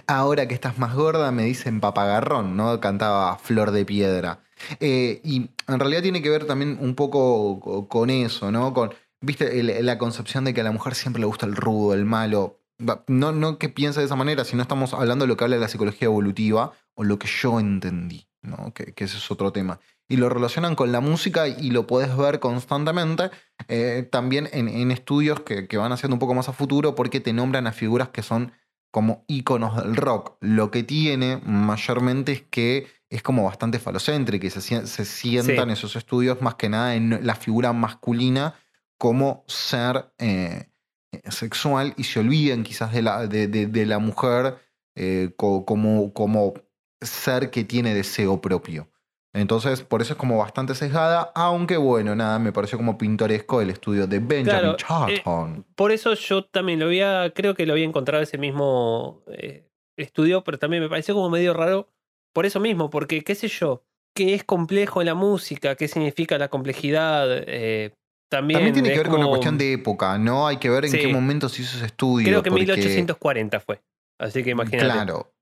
Ahora que estás más gorda, me dicen papagarrón, ¿no? Cantaba Flor de Piedra. Eh, y en realidad tiene que ver también un poco co- con eso, ¿no? Con, viste, la concepción de que a la mujer siempre le gusta el rudo, el malo. No, no que piense de esa manera, sino estamos hablando de lo que habla de la psicología evolutiva o lo que yo entendí, ¿no? Que, que ese es otro tema. Y lo relacionan con la música y lo puedes ver constantemente eh, también en, en estudios que, que van haciendo un poco más a futuro porque te nombran a figuras que son como íconos del rock. Lo que tiene mayormente es que es como bastante falocéntrica y se, sien- se sientan Sí. esos estudios más que nada en la figura masculina como ser eh, sexual y se olvidan quizás de la, de, de- de la mujer eh, co- como, como ser que tiene deseo propio. Entonces, por eso es como bastante sesgada, aunque bueno, nada, me pareció como pintoresco el estudio de Benjamin Claro, Charlton. Por eso yo también lo había, creo que lo había encontrado ese mismo eh, estudio, pero también me pareció como medio raro por eso mismo, porque qué sé yo, qué es complejo en la música, qué significa la complejidad, eh, también, También tiene que ver con una cuestión de época, ¿no? Hay que ver en Sí. qué momento se hizo ese estudio. Creo que porque- 1840 fue, así que imagínate. Claro.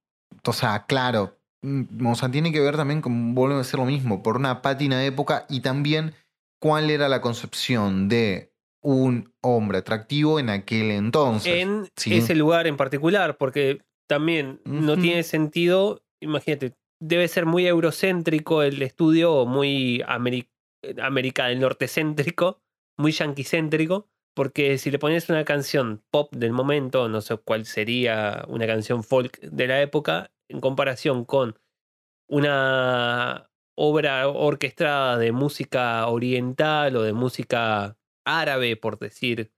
O sea, claro. Mm, O sea, tiene que ver también con, vuelvo a decir lo mismo, por una pátina época y también cuál era la concepción de un hombre atractivo en aquel entonces. en sí. ese lugar en particular, porque también no tiene sentido, imagínate, debe ser muy eurocéntrico el estudio o muy ameri- América del Norte céntrico, muy yanquicéntrico, porque si le pones una canción pop del momento, no sé cuál sería una canción folk de la época, en comparación con una obra orquestada de música oriental o de música árabe, por decir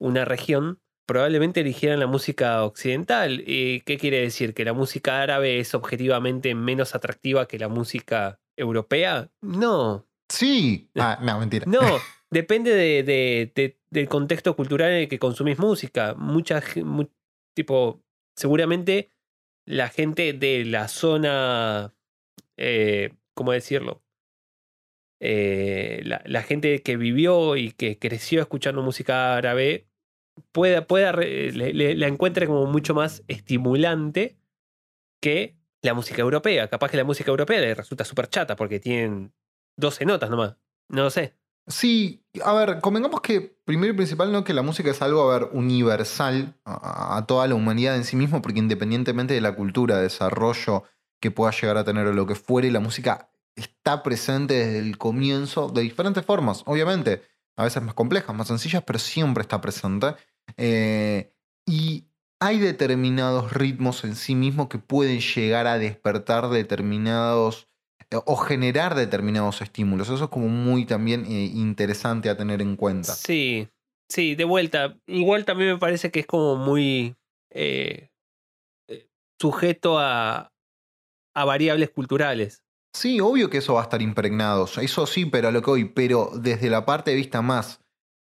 una región, probablemente eligieran la música occidental. ¿Y ¿Qué quiere decir? ¿Que la música árabe es objetivamente menos atractiva que la música europea? No, Sí. Ah, no, mentira. no. [laughs] Depende de, de- de- del contexto cultural en el que consumís música. Mucha mu- tipo, seguramente la gente de la zona, eh, ¿cómo decirlo? Eh, la, gente que vivió y que creció escuchando música árabe pueda, pueda le- la encuentre como mucho más estimulante que la música europea. Capaz que la música europea le resulta súper chata porque tienen 12 notas nomás. No lo sé. Sí, a ver, convengamos que primero y principal no que la música es algo, a ver, universal a, toda la humanidad en sí mismo, porque independientemente de la cultura, desarrollo que pueda llegar a tener o lo que fuere, la música está presente desde el comienzo de diferentes formas, obviamente, a veces más complejas, más sencillas, pero siempre está presente. Eh, y hay determinados ritmos en sí mismos que pueden llegar a despertar determinados o generar determinados estímulos. Eso es como muy también eh, interesante a tener en cuenta. Sí, sí, de vuelta. Igual también me parece que es como muy eh, eh, sujeto a, a variables culturales. Sí, obvio que eso va a estar impregnado. Eso sí, pero a lo que hoy, pero desde la parte de vista más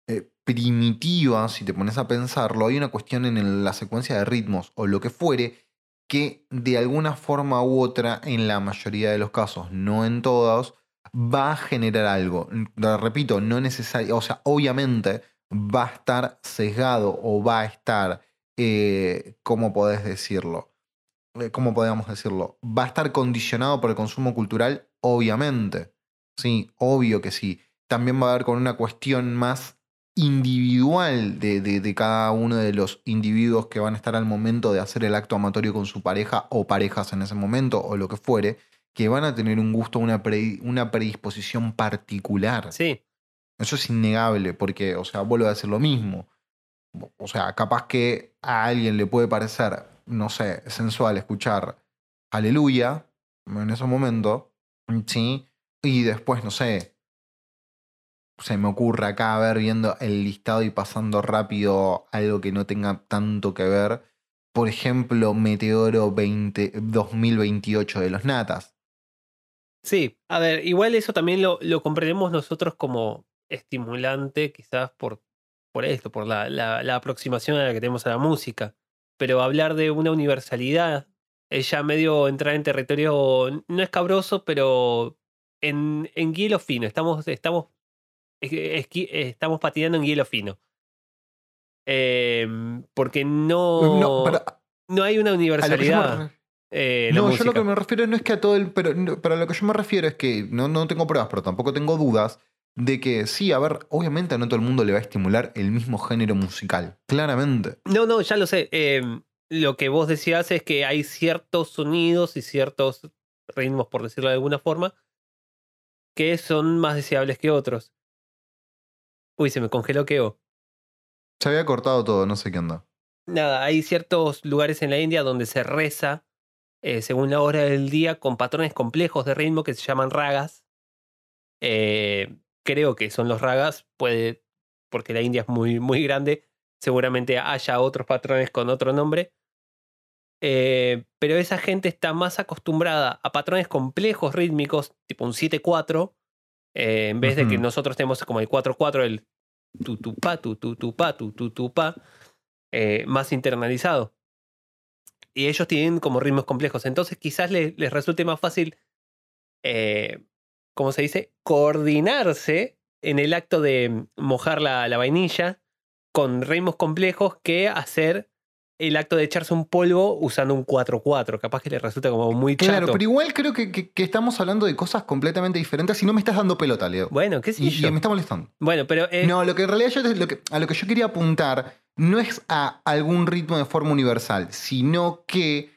eh, primitiva, si te pones a pensarlo, hay una cuestión en el- la secuencia de ritmos o lo que fuere que de alguna forma u otra, en la mayoría de los casos, no en todos, va a generar algo. Repito, no necesario, o sea, obviamente va a estar sesgado o va a estar, eh, ¿cómo podés decirlo? Eh, ¿Cómo podríamos decirlo? Va a estar condicionado por el consumo cultural, obviamente. Sí, obvio que sí. También va a haber con una cuestión más individual de, de- de cada uno de los individuos que van a estar al momento de hacer el acto amatorio con su pareja o parejas en ese momento o lo que fuere, que van a tener un gusto, una, pre- una predisposición particular. Sí, Eso es innegable, porque, o sea, vuelvo a decir lo mismo. O sea, capaz que a alguien le puede parecer, no sé, sensual escuchar Aleluya en ese momento, ¿sí? Y después, no sé, se me ocurre acá, a ver, viendo el listado y pasando rápido algo que no tenga tanto que ver. Por ejemplo, Meteoro 20, 2028 de los Natas. Sí, a ver, igual eso también lo, lo comprendemos nosotros como estimulante, quizás por, por esto, por la, la, la aproximación a la que tenemos a la música. Pero hablar de una universalidad es ya medio entrar en territorio no escabroso, pero en, en hielo fino. Estamos, estamos, esqui- estamos patinando en hielo fino. Em, porque no, No, hay una universalidad. eh, No, yo lo que me refiero no es que a todo el. Pero, no, pero a lo que yo me refiero es que no, no tengo pruebas, pero tampoco tengo dudas de que sí, a ver, obviamente a no todo el mundo le va a estimular el mismo género musical. Claramente. No, no, ya lo sé. Em, lo que vos decías es que hay ciertos sonidos y ciertos ritmos, por decirlo de alguna forma, que son más deseables que otros. Uy, se me congeló Keo. Se había cortado todo, no sé qué onda. Nada, hay ciertos lugares en la India donde se reza eh, según la hora del día con patrones complejos de ritmo que se llaman ragas. Eh, creo que son los ragas, puede, porque la India es muy, muy grande, seguramente haya otros patrones con otro nombre. Eh, pero esa gente está más acostumbrada a patrones complejos rítmicos, tipo un 7-4, eh, en vez de que nosotros tenemos como el 4-4, el tu tu pa, tu tu tu pa, tu tu tu pa, eh, más internalizado. Y ellos tienen como ritmos complejos. Entonces quizás les, les resulte más fácil, eh, ¿cómo se dice? Coordinarse en el acto de mojar la, la vainilla con ritmos complejos que hacer el acto de echarse un polvo usando un 4-4. Capaz que les resulta como muy chato. Claro, pero igual creo que, que- que estamos hablando de cosas completamente diferentes y no me estás dando pelota, Leo. Bueno, qué sé y, yo. y me está molestando. Bueno, pero eh, No, lo que en realidad yo te- lo que, a lo que yo quería apuntar no es a algún ritmo de forma universal, sino que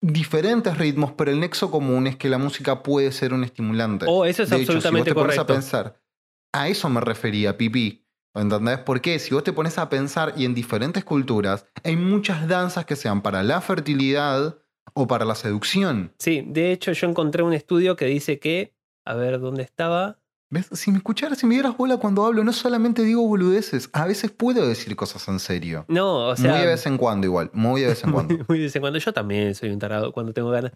diferentes ritmos, pero el nexo común es que la música puede ser un estimulante. oh, eso es de hecho, absolutamente si vos te correcto. a pensar, a eso me refería, Pipi. ¿Entendés? Porque si vos te pones a pensar y en diferentes culturas hay muchas danzas que sean para la fertilidad o para la seducción. Sí, de hecho yo encontré un estudio que dice que, a ver dónde estaba. ¿Ves? Si me escucharas, si me dieras bola cuando hablo, no solamente digo boludeces, a veces puedo decir cosas en serio. No, o sea, muy de vez en cuando igual, muy de vez en [laughs] cuando. muy de vez en cuando. Yo también soy un tarado cuando tengo ganas.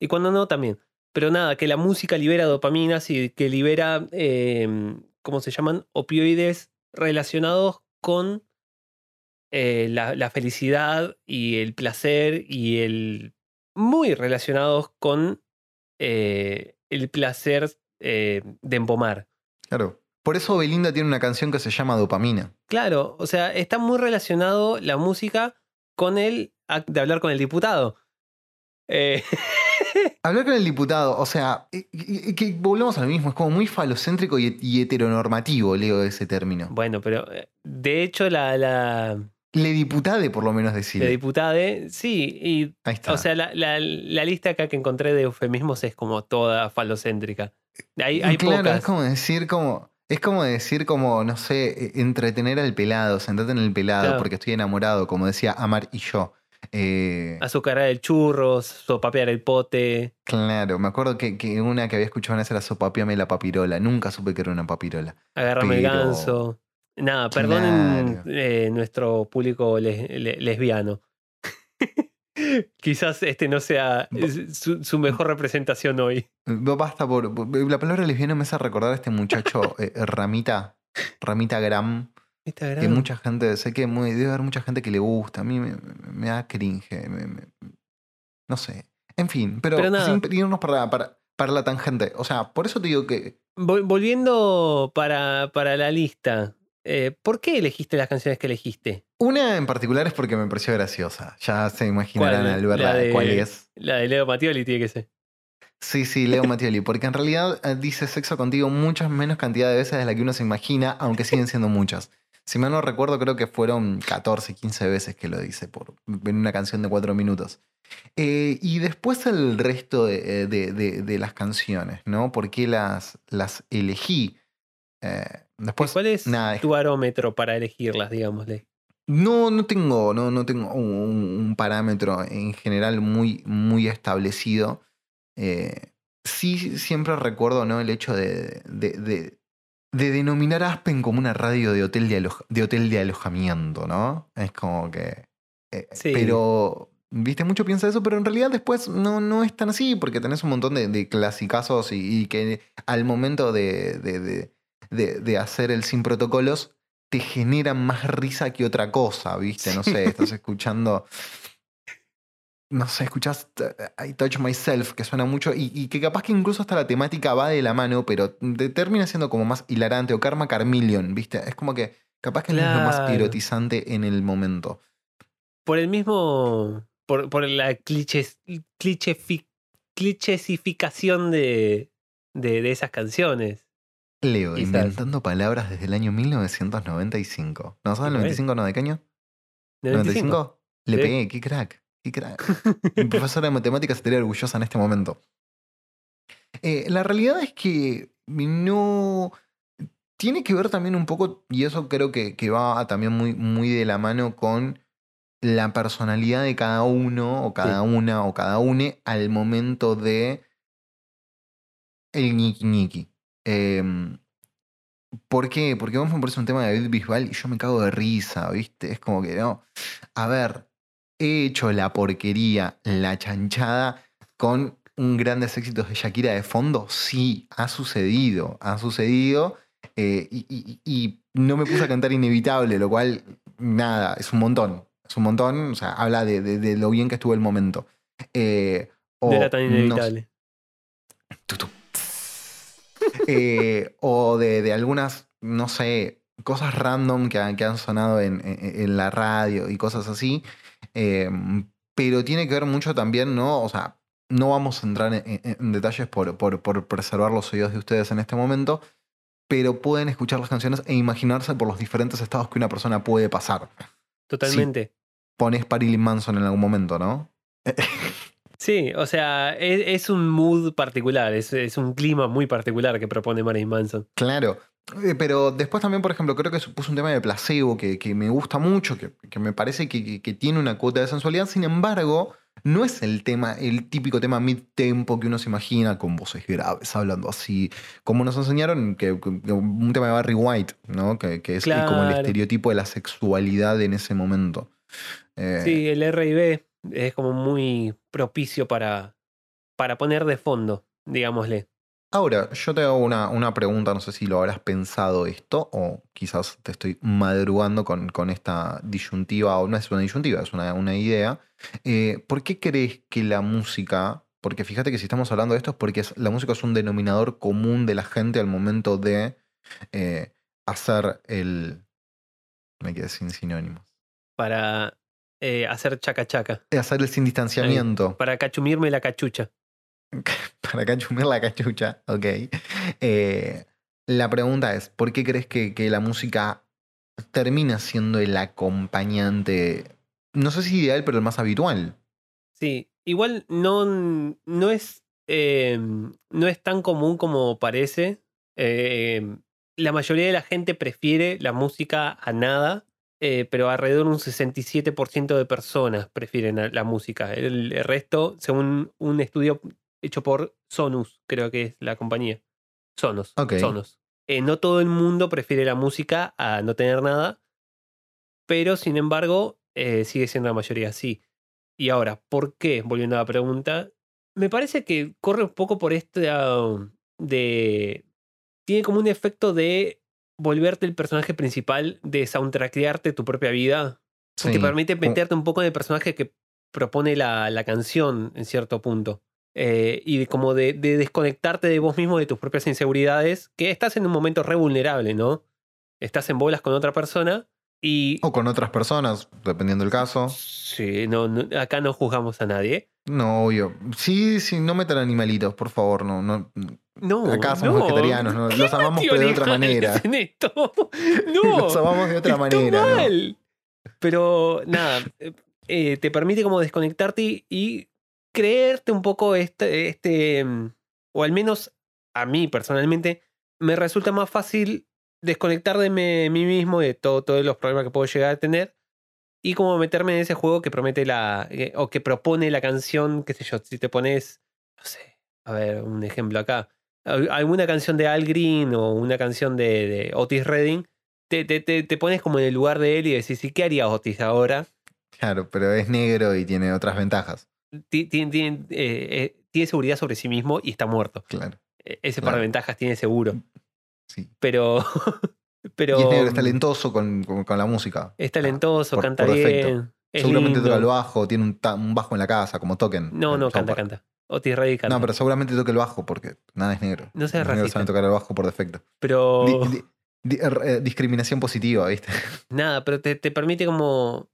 Y cuando no, también. Pero nada, que la música libera dopaminas y que libera, eh, ¿cómo se llaman? Opioides relacionados con eh, la, la felicidad y el placer y el... Muy relacionados con eh, el placer eh, de empomar. Claro. Por eso Belinda tiene una canción que se llama Dopamina. Claro, o sea, está muy relacionado la música con el de hablar con el diputado. Eh, [laughs] [laughs] Hablar con el diputado, o sea, que volvemos a lo mismo, es como muy falocéntrico y, y heteronormativo, leo ese término. bueno, pero eh, de hecho la, la, Le diputade, por lo menos decir. la diputada, sí, y Ahí está. o sea, la, la- la lista acá que encontré de eufemismos es como toda falocéntrica. Hay, hay claro, pocas. es como decir como. Es como decir como, no sé, eh, entretener al pelado, sentate en el pelado Claro. porque estoy enamorado, como decía Amar y yo. Eh, Azucarar el churro, sopapear el pote. claro, me acuerdo que, que una que había escuchado vez era sopapiame la papirola. Nunca supe que era una papirola. Agarrame el ganso. Nada, perdonen Claro. eh, nuestro público les- le- lesbiano. [laughs] Quizás este no sea su, su mejor representación hoy. Basta por. La palabra lesbiana me hace recordar a este muchacho [laughs] eh, Ramita. Ramita Gram. Que mucha gente. Sé que muy, debe haber mucha gente que le gusta. A mí me, me da cringe. me- me- no sé. En fin, pero, sin irnos para, para, para la tangente. O sea, por eso te digo que. Vol- volviendo para, para la lista, eh, ¿por qué elegiste las canciones que elegiste? Una en particular es porque me pareció graciosa. Ya se imaginarán al verla La de- cuál es. La de Leo Mattioli tiene que ser. Sí, sí, Leo Mattioli, porque en realidad eh, dice sexo contigo muchas menos cantidad de veces de la que uno se imagina, aunque siguen siendo muchas. Si mal no recuerdo, creo que fueron 14, 15 veces que lo dice por, en una canción de 4 minutos. Eh, y después el resto de, de- de- de las canciones, ¿no? ¿Por qué las, las elegí? Eh, después, ¿Cuál es nada, tu arómetro para elegirlas, digámosle? no, no tengo, no, no tengo un, un parámetro en general muy, muy establecido. Eh, sí, siempre recuerdo ¿no? el hecho de, de- de- de denominar Aspen como una radio de hotel de, alo- de hotel de alojamiento, ¿no? Es como que. eh, Sí. Pero. Viste, mucho piensa eso, pero en realidad después no, no es tan así, porque tenés un montón de, de clasicazos y, y que al momento de, de, de- de- de hacer el sin protocolos te generan más risa que otra cosa, ¿viste? No sé, estás escuchando. No sé, escuchás eh, I Touch Myself, que suena mucho, y, y que capaz que incluso hasta la temática va de la mano, pero te termina siendo como más hilarante, o Karma Carmillion, ¿viste? Es como que capaz que no es lo más erotizante en el momento. Por el mismo. Por, por la cliches, clichefi- clichesificación de, de, de esas canciones. Leo, Quizás. inventando palabras desde el año 1995. ¿No sabes el Ok. 95 no de qué año? ¿De 25? ¿95? Le pegué, qué crack, qué crack. Mi profesora de matemáticas estaría orgullosa en este momento. Eh, la realidad es que no. Tiene que ver también un poco, y eso creo que, que va también muy, muy de la mano con la personalidad de cada uno, o cada una, o cada une, al momento de el ñiqui ñiqui. Em, ¿Por qué? Porque vos me pones un tema de David Bisbal y yo me cago de risa, ¿viste? Es como que no. A ver, he hecho la porquería, la chanchada con un grandes éxitos de Shakira de fondo. Sí, ha sucedido, ha sucedido. eh, y, y- y no me puse a cantar inevitable, lo cual, nada, es un montón. Es un montón, o sea, habla de, de- de lo bien que estuvo el momento. Eh, No o era tan no sé, inevitable. Eh, o de, de algunas, no sé, cosas random que, han- que han sonado en, en- en la radio y cosas así. Eh, pero tiene que ver mucho también, ¿no? O sea, no vamos a entrar en, en- en detalles por, por, por preservar los oídos de ustedes en este momento, pero pueden escuchar las canciones e imaginarse por los diferentes estados que una persona puede pasar. Totalmente. Pones Marilyn Manson en algún momento, ¿no? Sí, o sea, es, es un mood particular, es, es un clima muy particular que propone Marilyn Manson. Claro. Eh, Pero después también, por ejemplo, creo que se puso un tema de placebo que, que me gusta mucho, que, que me parece que, que- tiene una cuota de sensualidad. Sin embargo, no es el tema, el típico tema mid-tempo que uno se imagina con voces graves, hablando así, como nos enseñaron, que, un tema de Barry White, ¿no? Que, que es como el estereotipo de la sexualidad en ese momento. Eh, Sí, el R&B es como muy propicio para, para poner de fondo, digámosle. Ahora, yo te hago una, una pregunta, no sé si lo habrás pensado esto, o quizás te estoy madrugando con, con esta disyuntiva, o no es una disyuntiva, es una, una idea. Eh, ¿Por qué crees que la música, porque fíjate que si estamos hablando de esto es porque es- la música es un denominador común de la gente al momento de eh, hacer el... Me quedé sin sinónimos. Para eh, hacer chaca chaca. Hacer el sin distanciamiento. Para cachumirme la cachucha. [laughs] Para cachumir la cachucha, ok. Eh, la pregunta es, ¿por qué crees que, que la música termina siendo el acompañante, no sé si ideal, pero el más habitual? Sí, igual no, no es eh, no es tan común como parece. Eh, la mayoría de la gente prefiere la música a nada, eh, pero alrededor de un 67% de personas prefieren la música. El resto, según un estudio hecho por Sonus, creo que es la compañía. Sonos. Ok. Sonos. Eh, no todo el mundo prefiere la música a no tener nada, pero sin embargo, eh, sigue siendo la mayoría así. Y ahora, ¿por qué? Volviendo a la pregunta, me parece que corre un poco por este ah, de... Tiene como un efecto de volverte el personaje principal, de soundtrackearte tu propia vida. Sí. Te permite meterte un poco en el personaje que propone la, la canción en cierto punto. Eh, y de como de, de desconectarte de vos mismo, de tus propias inseguridades, que estás en un momento re vulnerable, ¿no? Estás en bolas con otra persona y... O con otras personas, dependiendo del caso. Sí, no, no- acá no juzgamos a nadie. No, obvio. Sí, sí, no metan animalitos, por favor, no. no. No, Acá somos no. vegetarianos, ¿no? ¿Quién los amamos pero de otra manera. En esto? [laughs] No, los amamos de otra manera. ¿no? mal. Pero nada, eh, te permite como desconectarte y creerte un poco este, este, mm, o al menos a mí personalmente, me resulta más fácil desconectar de mí mismo, de todo, todos los problemas que puedo llegar a tener, y como meterme en ese juego que promete la, eh, o que propone la canción, qué sé yo, si te pones, no sé, a ver, un ejemplo acá. al- alguna canción de Al Green o una canción de, de Otis Redding, te, te, te, te pones como en el lugar de él y decís, ¿y qué haría Otis ahora? Claro, pero es negro y tiene otras ventajas. Tiene, eh, eh, tiene seguridad sobre sí mismo y está muerto. Claro, E- Ese par Claro. de ventajas tiene seguro. sí. Pero. [laughs] pero y es negro, es talentoso con, con- con la música. es talentoso, por- canta por bien. Seguramente lindo. toca el bajo, tiene un, bajo en la casa, como toquen. No, no, canta, canta. Otis Redding canta. No, pero seguramente toca el bajo porque nada es negro. No seas Los racista. saben tocar el bajo por defecto. Pero. Di- di- di- eh, discriminación positiva, ¿viste? Nada, pero te, te permite como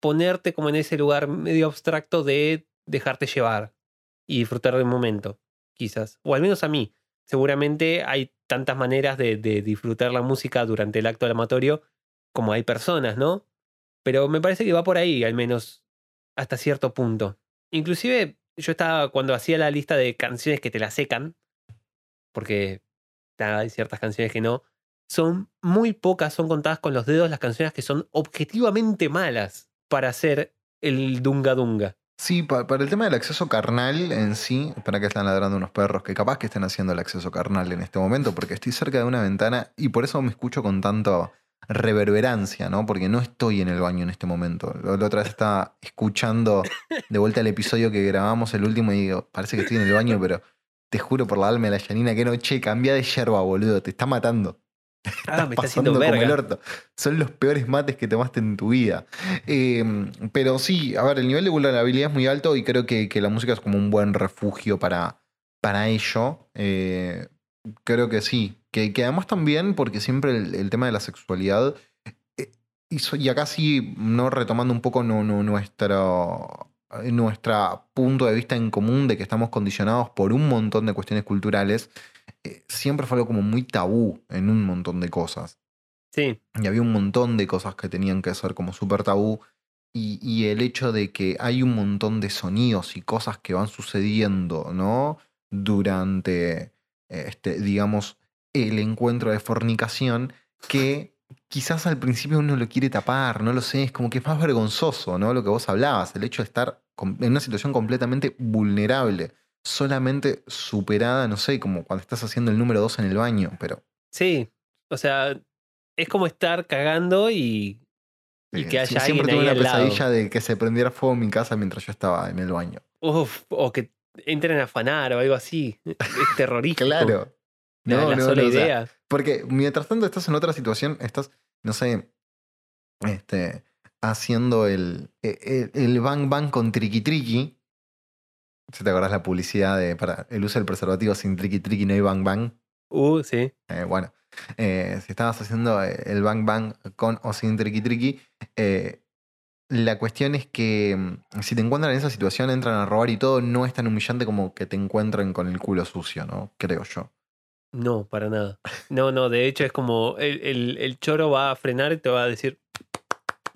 ponerte como en ese lugar medio abstracto de dejarte llevar y disfrutar del momento, quizás. O al menos a mí. Seguramente hay tantas maneras de, disfrutar la música durante el acto amatorio como hay personas, ¿no? Pero me parece que va por ahí, al menos hasta cierto punto. Inclusive yo estaba, cuando hacía la lista de canciones que te la secan, porque nada, hay ciertas canciones que no, son muy pocas, son contadas con los dedos las canciones que son objetivamente malas para hacer el Dunga Dunga. Sí, pa- para el tema del acceso carnal en sí, espera que están ladrando unos perros que capaz que estén haciendo el acceso carnal en este momento, porque estoy cerca de una ventana y por eso me escucho con tanto reverberancia, ¿no? Porque no estoy en el baño en este momento. La la otra vez estaba escuchando de vuelta el episodio que grabamos el último y digo, parece que estoy en el baño, pero te juro por la alma de la Yanina que no, che, cambia de yerba, boludo, te está matando. Ah, me está pasando haciendo como el orto. Son los peores mates que tomaste en tu vida. Eh, pero sí, a ver, el nivel de vulnerabilidad es muy alto y creo que, que la música es como un buen refugio para, para ello. Eh, creo que sí. Que, que además también, porque siempre el, el tema de la sexualidad, eh, y, so- y acá sí, no retomando un poco nu- nuestro, nuestra punto de vista en común de que estamos condicionados por un montón de cuestiones culturales, eh, siempre fue algo como muy tabú en un montón de cosas. Sí, Y había un montón de cosas que tenían que ser como súper tabú. Y, y el hecho de que hay un montón de sonidos y cosas que van sucediendo, ¿no? Durante, este, digamos, el encuentro de fornicación, que quizás al principio uno lo quiere tapar, no lo sé, es como que es más vergonzoso, ¿no? Lo que vos hablabas, el hecho de estar en una situación completamente vulnerable, solamente superada, no sé, como cuando estás haciendo el número dos en el baño, pero sí. O sea, es como estar cagando y, y que haya sie- siempre alguien tuve ahí una al lado. pesadilla de que se prendiera fuego en mi casa mientras yo estaba en el baño. Uf, o que entren a afanar o algo así. Es [laughs] terrorífico. Claro. La, No, la no, sola no, o sea, idea. porque mientras tanto estás en otra situación, estás, no sé, este, haciendo el, el, el bang bang con triqui triqui. Si te acordás la publicidad de para el uso del preservativo sin triqui triqui no hay bang bang. Uh, sí. Eh, bueno, eh, si estabas haciendo eh, el bang bang con o sin triqui triqui, eh, la cuestión es que mm, si te encuentran en esa situación, entran a robar y todo, no es tan humillante como que te encuentren con el culo sucio, ¿no? Creo yo. No, para nada. No, no, de hecho es como el, el, el choro va a frenar y te va a decir,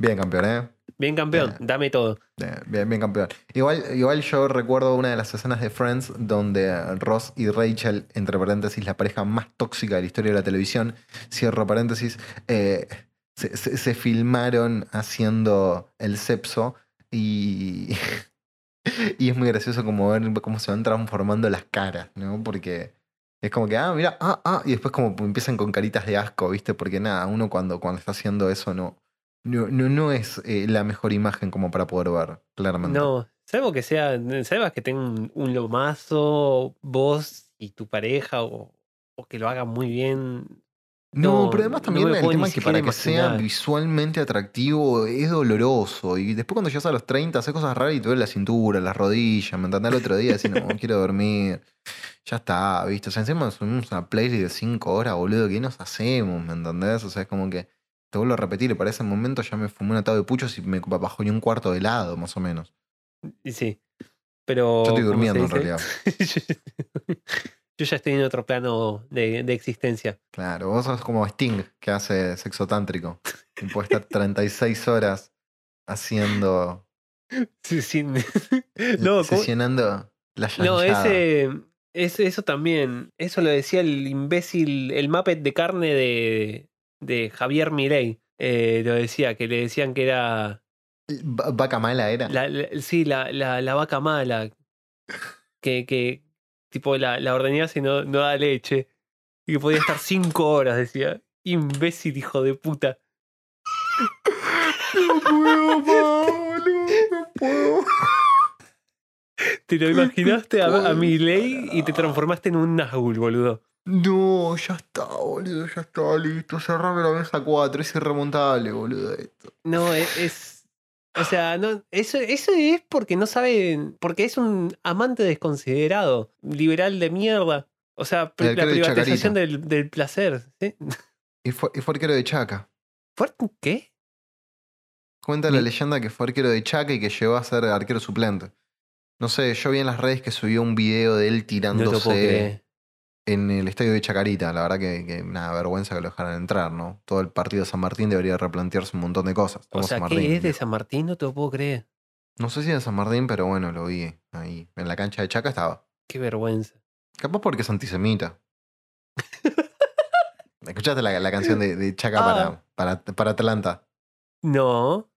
Bien, campeón, ¿eh? Bien campeón, dame todo. Bien, bien, campeón. Igual, igual yo recuerdo una de las escenas de Friends donde Ross y Rachel, entre paréntesis, la pareja más tóxica de la historia de la televisión, cierro paréntesis, eh, se, se- se filmaron haciendo el sepso y, [laughs] y es muy gracioso como ver cómo se van transformando las caras, ¿no? Porque es como que, ah, mira, ah, ah, y después como empiezan con caritas de asco, ¿viste? Porque nada, uno cuando, cuando está haciendo eso no, no, no, no es eh, la mejor imagen como para poder ver, claramente. No, salvo que sea, salvas que tenga un, un lomazo, vos y tu pareja, o, o que lo haga muy bien. No, No, pero además también el tema es que para que sea visualmente atractivo es doloroso. Y después cuando llegas a los 30 haces cosas raras y te duele la cintura, las rodillas, ¿me entendés? El otro día decís, no, quiero dormir. Ya está, ¿viste? O sea, encima subimos una playlist de 5 horas, boludo, ¿qué nos hacemos? ¿Me entendés? O sea, es como que te vuelvo a repetir, para ese momento ya me fumé un atado de puchos y me bajó un cuarto de helado, más o menos. Sí. Pero. Yo estoy ¿cómo se durmiendo en realidad. [laughs] Yo ya estoy en otro plano de, de existencia. Claro, vos sos como Sting, que hace sexo tántrico. Y puede estar 36 horas haciendo [laughs] Sí, sí. [laughs] No, ¿cómo- sesionando la No, yanchada. ese, ese- eso también. Eso lo decía el imbécil, el Muppet de carne de, de Javier Mirey. Eh, lo decía, que le decían que era. Va- Vaca mala era. La, la- sí, la, la, la vaca mala. Que, que tipo la, la ordeñás y no, no da leche. Y que podía estar [laughs] cinco horas, decía. Imbécil, hijo de puta. No puedo, Pablo, no puedo. Te lo [laughs] imaginaste a, a y te transformaste en un Nazgûl, boludo. No, ya está, boludo, ya está listo. Cerrame la mesa 4, es irremontable, boludo. Esto. No, e- es. o sea, no, eso, eso es porque no sabe. Porque es un amante desconsiderado, liberal de mierda. O sea, la de privatización del, del placer. ¿sí? Y fue, y fue arquero de Chaca. ¿Fuerte qué? Cuenta la Mi- leyenda que fue arquero de Chaca y que llegó a ser arquero suplente. No sé, yo vi en las redes que subió un video de él No tirándose creer. En el estadio de Chacarita. La verdad que, que una vergüenza que lo dejaran entrar, ¿no? Todo el partido de San Martín debería replantearse un montón de cosas. O sea, San ¿qué Martín. es de San Martín? No te lo puedo creer. No sé si de San Martín, pero bueno, lo vi ahí. En la cancha de Chaca estaba. Qué vergüenza. Capaz porque es antisemita. ¿Escuchaste la, la canción de, de Chaca Ah. para, para, para Atlanta? No.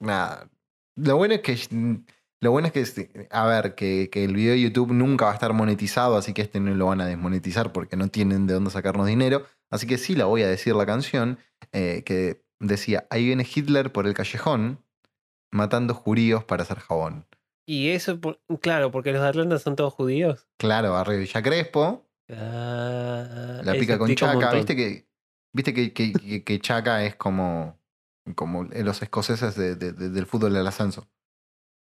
Nada. Lo bueno es que. Lo bueno es que, este, a ver, que, que el video de YouTube nunca va a estar monetizado, así que este no lo van a desmonetizar porque no tienen de dónde sacarnos dinero. Así que sí la voy a decir la canción, eh, que decía, ahí viene Hitler por el callejón, matando judíos para hacer jabón. Y eso, por- claro, porque los de Atlanta son todos judíos. Claro, barrio Villa Crespo, Ah, la pica con Chaca. Viste que, viste que, que, que- que Chaca es como, como los escoceses de- de- de- del fútbol del ascenso.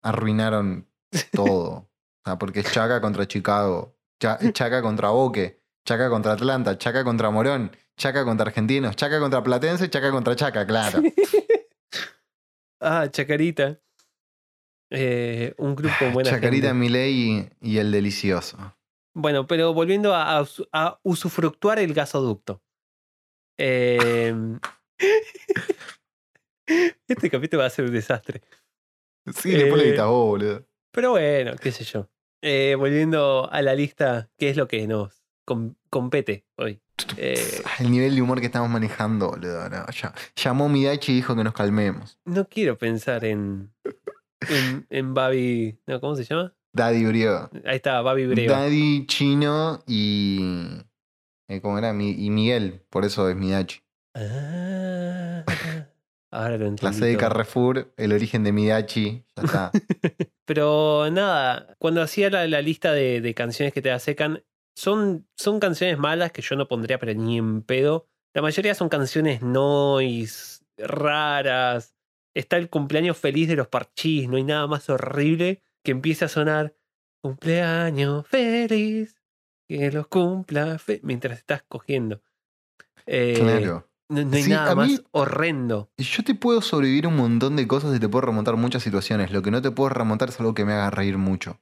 Arruinaron [laughs] todo. O sea, porque es Chaca contra Chicago, Cha- Chaca contra Boque, Chaca contra Atlanta, Chaca contra Morón, Chaca contra Argentinos, Chaca contra Platense, Chaca contra Chaca, claro. [laughs] ah, Chacarita. Eh, un grupo buena Chacarita, gente. Milei y, y el delicioso. Bueno, pero volviendo a, a usu- a usufructuar el gasoducto. Eh, [laughs] este capítulo va a ser un desastre. Sí, le Eh, editas vos, boludo. Pero bueno, qué sé yo. Eh, volviendo a la lista, ¿qué es lo que nos com- compete hoy? Eh, El nivel de humor que estamos manejando, boludo. no, ya- llamó Midachi y dijo que nos calmemos. no quiero pensar en, en, en Babi. No, ¿Cómo se llama? Daddy Briego. Ahí está, Babi Breva. Daddy, Chino y. eh, ¿Cómo era? Mi- y Miguel. Por eso es Midachi. Ah, ahora entendí. La sede de. Carrefour, el origen de Midachi. Ya está. [laughs] Pero nada, cuando hacía la, la lista de, de canciones que te asecan, son, son canciones malas que yo no pondría, pero ni en pedo. La mayoría son canciones noise, raras. Está el cumpleaños feliz de los parchís, no hay nada más horrible que empiece a sonar cumpleaños feliz, que los cumpla fe-", mientras estás cogiendo. Eh, claro. No, no hay Sí, nada a más mí- horrendo. Y Yo te puedo sobrevivir un montón de cosas y te puedo remontar muchas situaciones. Lo que no te puedo remontar es algo que me haga reír mucho.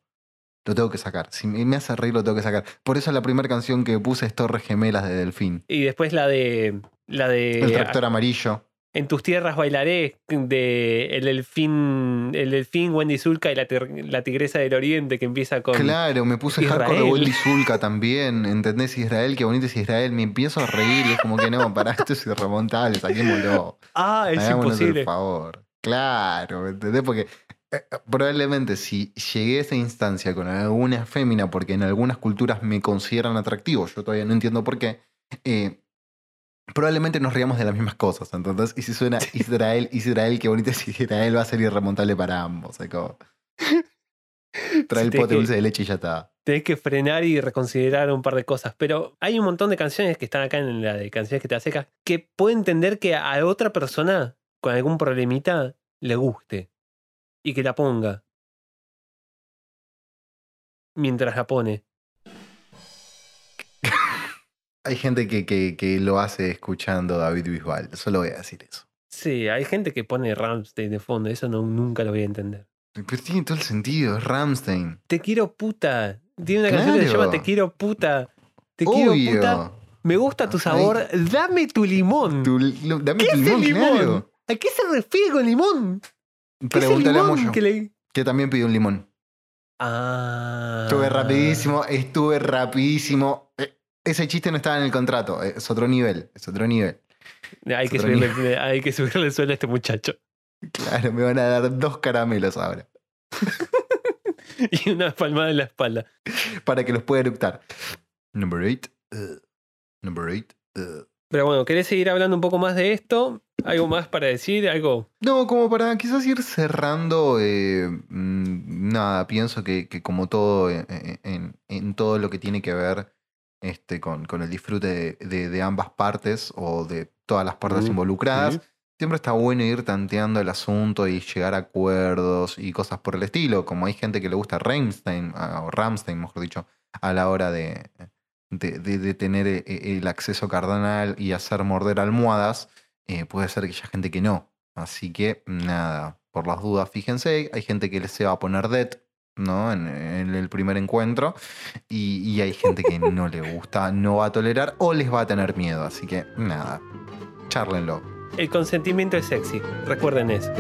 Lo tengo que sacar. Si me me hace reír, lo tengo que sacar. Por eso la primera canción que puse es Torres Gemelas de Delfín. Y después la de. La de. El tractor amarillo. En tus tierras bailaré de el delfín, el delfín Wendy Zulka y la, la tigresa del oriente que empieza con Claro, me puse hardcore de Israel. Wendy Zulka también. ¿Entendés? Israel, qué bonito es Israel. Me empiezo a reír y es como que no, pará, esto es irremontable, saquémoslo. [laughs] Ah, es Hagámonos imposible. el favor. Claro, ¿entendés? Porque eh, probablemente si llegué a esa instancia con alguna fémina, porque en algunas culturas me consideran atractivo, yo todavía no entiendo por qué, eh, probablemente nos riamos de las mismas cosas. Entonces, y si suena Israel, Israel, qué bonito es Israel, va a ser irremontable para ambos. como, [laughs] Trae el pote dulce de leche y ya está. Tenés que frenar y reconsiderar un par de cosas. Pero hay un montón de canciones que están acá en la de canciones que te asecan que puedo entender que a otra persona con algún problemita le guste y que la ponga mientras la pone. Hay gente que, que, que lo hace escuchando David Bisbal. Solo voy a decir eso. Sí, hay gente que pone Ramstein de fondo, eso no, nunca lo voy a entender. Pero tiene todo el sentido, es Ramstein. Te quiero puta. Tiene una canción que se llama Te quiero puta. Te quiero Obvio. puta. Me gusta tu Ay. sabor. Dame tu limón. Tu- lo- dame ¿Qué tu es limón, el limón? claro. ¿A qué se refiere con limón? ¿Qué es el Pregúntale a Moyo, que le- que también pidió un limón. Ah. Estuve rapidísimo, estuve rapidísimo. Eh, Ese chiste no estaba en el contrato, eh, es otro nivel, es otro nivel. Hay que, subirle, hay que subirle el suelo a este muchacho. Claro, me van a dar dos caramelos ahora. [laughs] y una palmada en la espalda. para que los pueda eructar. Number 8. number 8. Pero bueno, ¿querés seguir hablando un poco más de esto? ¿Algo más para decir? ¿Algo? No, como para quizás ir cerrando, eh, mm, nada, pienso que, que como todo eh, eh, en, en todo lo que tiene que ver este, con, con el disfrute de, de- de ambas partes o de todas las partes involucradas, siempre está bueno ir tanteando el asunto y llegar a acuerdos y cosas por el estilo, como hay gente que le gusta Rammstein, ah, o Ramstein, mejor dicho, a la hora de, de, de- de tener eh, el acceso cardenal y hacer morder almohadas, eh, puede ser que haya gente que no. Así que nada, por las dudas, fíjense, hay gente que se va a poner dead, ¿no? En, en el primer encuentro, y, y hay gente que no le gusta, no va a tolerar o les va a tener miedo. Así que nada, charlenlo. El consentimiento es sexy. Recuerden eso.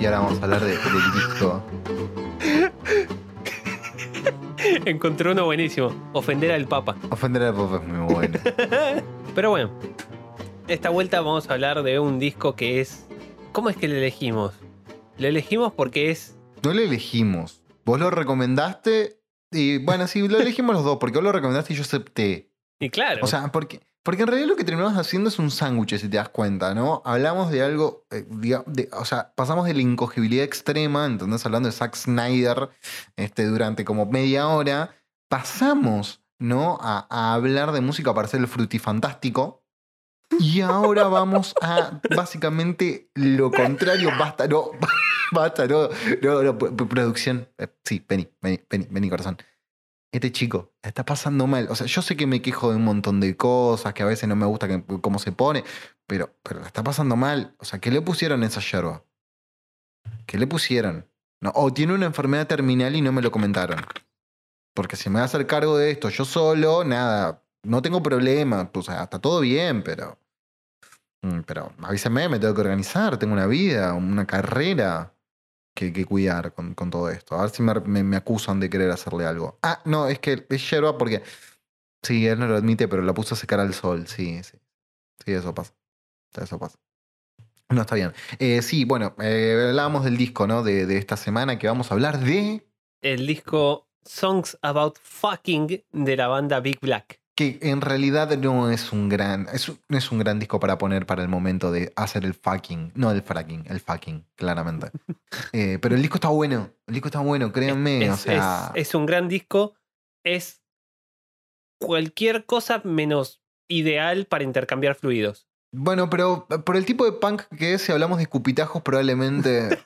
Y ahora vamos a hablar de- del disco. [laughs] Encontré uno buenísimo. Ofender al Papa. Ofender al Papa es muy bueno. [laughs] Pero bueno, esta vuelta vamos a hablar de un disco que es... ¿Cómo es que lo elegimos? Lo elegimos porque es... No lo elegimos. Vos lo recomendaste y bueno, sí, lo elegimos los dos, porque vos lo recomendaste y yo acepté. Y claro, O sea, porque, porque en realidad lo que terminamos haciendo es un sándwich, si te das cuenta, ¿no? Hablamos de algo, eh, o sea, pasamos de la incogibilidad extrema, ¿entendés? Hablando de Zack Snyder este, durante como media hora, pasamos, ¿no? A, hablar de música para hacer el frutifantástico. Y ahora vamos a básicamente lo contrario. Basta, no, [laughs] basta, no, no, no, producción. Eh, Sí, vení, vení, vení, vení, corazón este chico está pasando mal. O sea, yo sé que me quejo de un montón de cosas, que a veces no me gusta cómo se pone, pero, pero está pasando mal. O sea, ¿qué le pusieron esa yerba? ¿Qué le pusieron? No, o tiene una enfermedad terminal y no me lo comentaron. Porque si me voy a hacer cargo de esto yo solo, nada, no tengo problema. O sea, está todo bien, pero. mm, Pero avísame, me tengo que organizar, tengo una vida, una carrera que, que cuidar con, con todo esto. A ver si me, me- acusan de querer hacerle algo. Ah, no, es que es yerba porque. Sí, él no lo admite, pero la puso a secar al sol. Sí, sí. Sí, eso pasa. Eso pasa. No está bien. Eh, sí, bueno, eh, hablábamos del disco, ¿no? De, de esta semana que vamos a hablar de. el disco Songs About Fucking de la banda Big Black. Que en realidad no es un gran. Es, un- es un gran disco para poner para el momento de hacer el fucking. No el fracking, el fucking, claramente. [laughs] Eh, pero el disco está bueno. El disco está bueno, créanme. Es, o sea. es- es un gran disco. Es cualquier cosa menos ideal para intercambiar fluidos. Bueno, pero por el tipo de punk que es, si hablamos de escupitajos, probablemente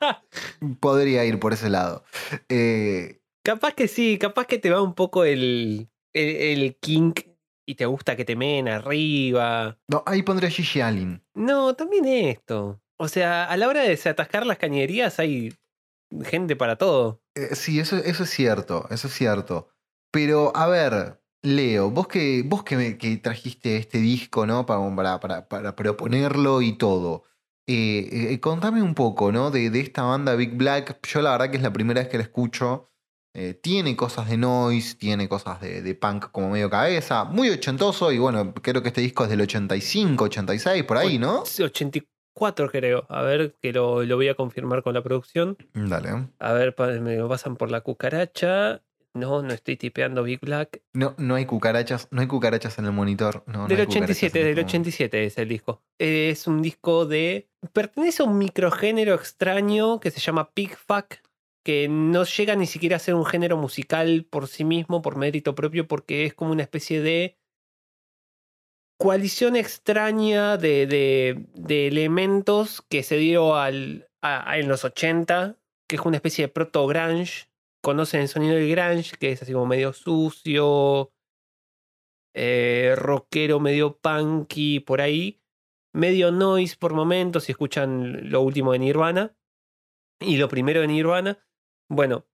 [laughs] podría ir por ese lado. Eh, Capaz que sí, capaz que te va un poco el, el, el kink y te gusta que te meen arriba. no, ahí pondría Gigi Allen. No, también esto. O sea, a la hora de desatascar las cañerías hay gente para todo. Eh, sí, eso, eso es cierto, eso es cierto. Pero, a ver, Leo, vos que, vos que, me- que trajiste este disco, ¿no? Para, para, para, para proponerlo y todo. eh, eh, contame un poco, ¿no? De, de esta banda Big Black. Yo la verdad que es la primera vez que la escucho. Eh, tiene cosas de noise, tiene cosas de, de punk como medio cabeza. Muy ochentoso y bueno, creo que este disco es del 85, 86, por ahí, ¿no? Sí, 84 creo. A ver, que lo, lo voy a confirmar con la producción. Dale. A ver, me lo pasan por la cucaracha. No, no estoy tipeando Big Black. No, no hay cucarachas, no hay cucarachas en el monitor. No, no del cucarachas 87, en del este 87 es el disco. Es un disco de... Pertenece a un microgénero extraño que se llama Pig Fuck, que no llega ni siquiera a ser un género musical por sí mismo, por mérito propio, porque es como una especie de coalición extraña de, de, elementos que se dio al, en los 80, que es una especie de proto-grunge. Conocen el sonido del grunge, que es así como medio sucio, eh, rockero, medio punky, por ahí. Medio noise por momentos, si escuchan lo último de Nirvana. Y lo primero de Nirvana. Bueno,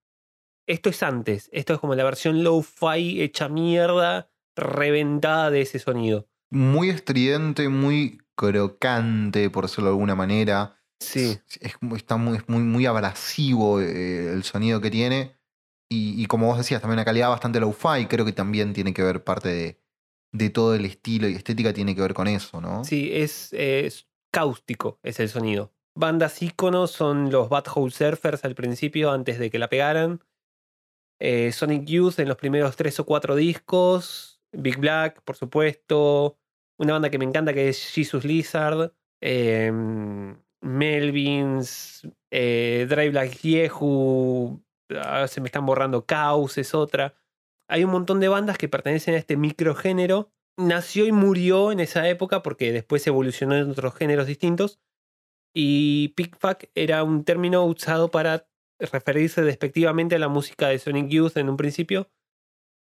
esto es antes. Esto es como la versión low-fi hecha mierda, reventada de ese sonido. muy estridente, muy crocante, por decirlo de alguna manera. Sí. Es, está muy, es muy, muy abrasivo eh, el sonido que tiene. Y, y como vos decías, también una calidad bastante low-fi, creo que también tiene que ver parte de, de todo el estilo y estética, tiene que ver con eso, ¿no? Sí, es, es cáustico, es el sonido. Bandas íconos son los Bad Hole Surfers al principio, antes de que la pegaran. Eh, Sonic Youth en los primeros tres o cuatro discos. Big Black, por supuesto. Una banda que me encanta que es Jesus Lizard. em, Melvins. Eh, Drive Like Yehu. ah, se me están borrando Chaos, es otra. Hay un montón de bandas que pertenecen a este microgénero. Nació y murió en esa época porque después evolucionó en otros géneros distintos. Y Pickfuck era un término usado para referirse despectivamente a la música de Sonic Youth en un principio,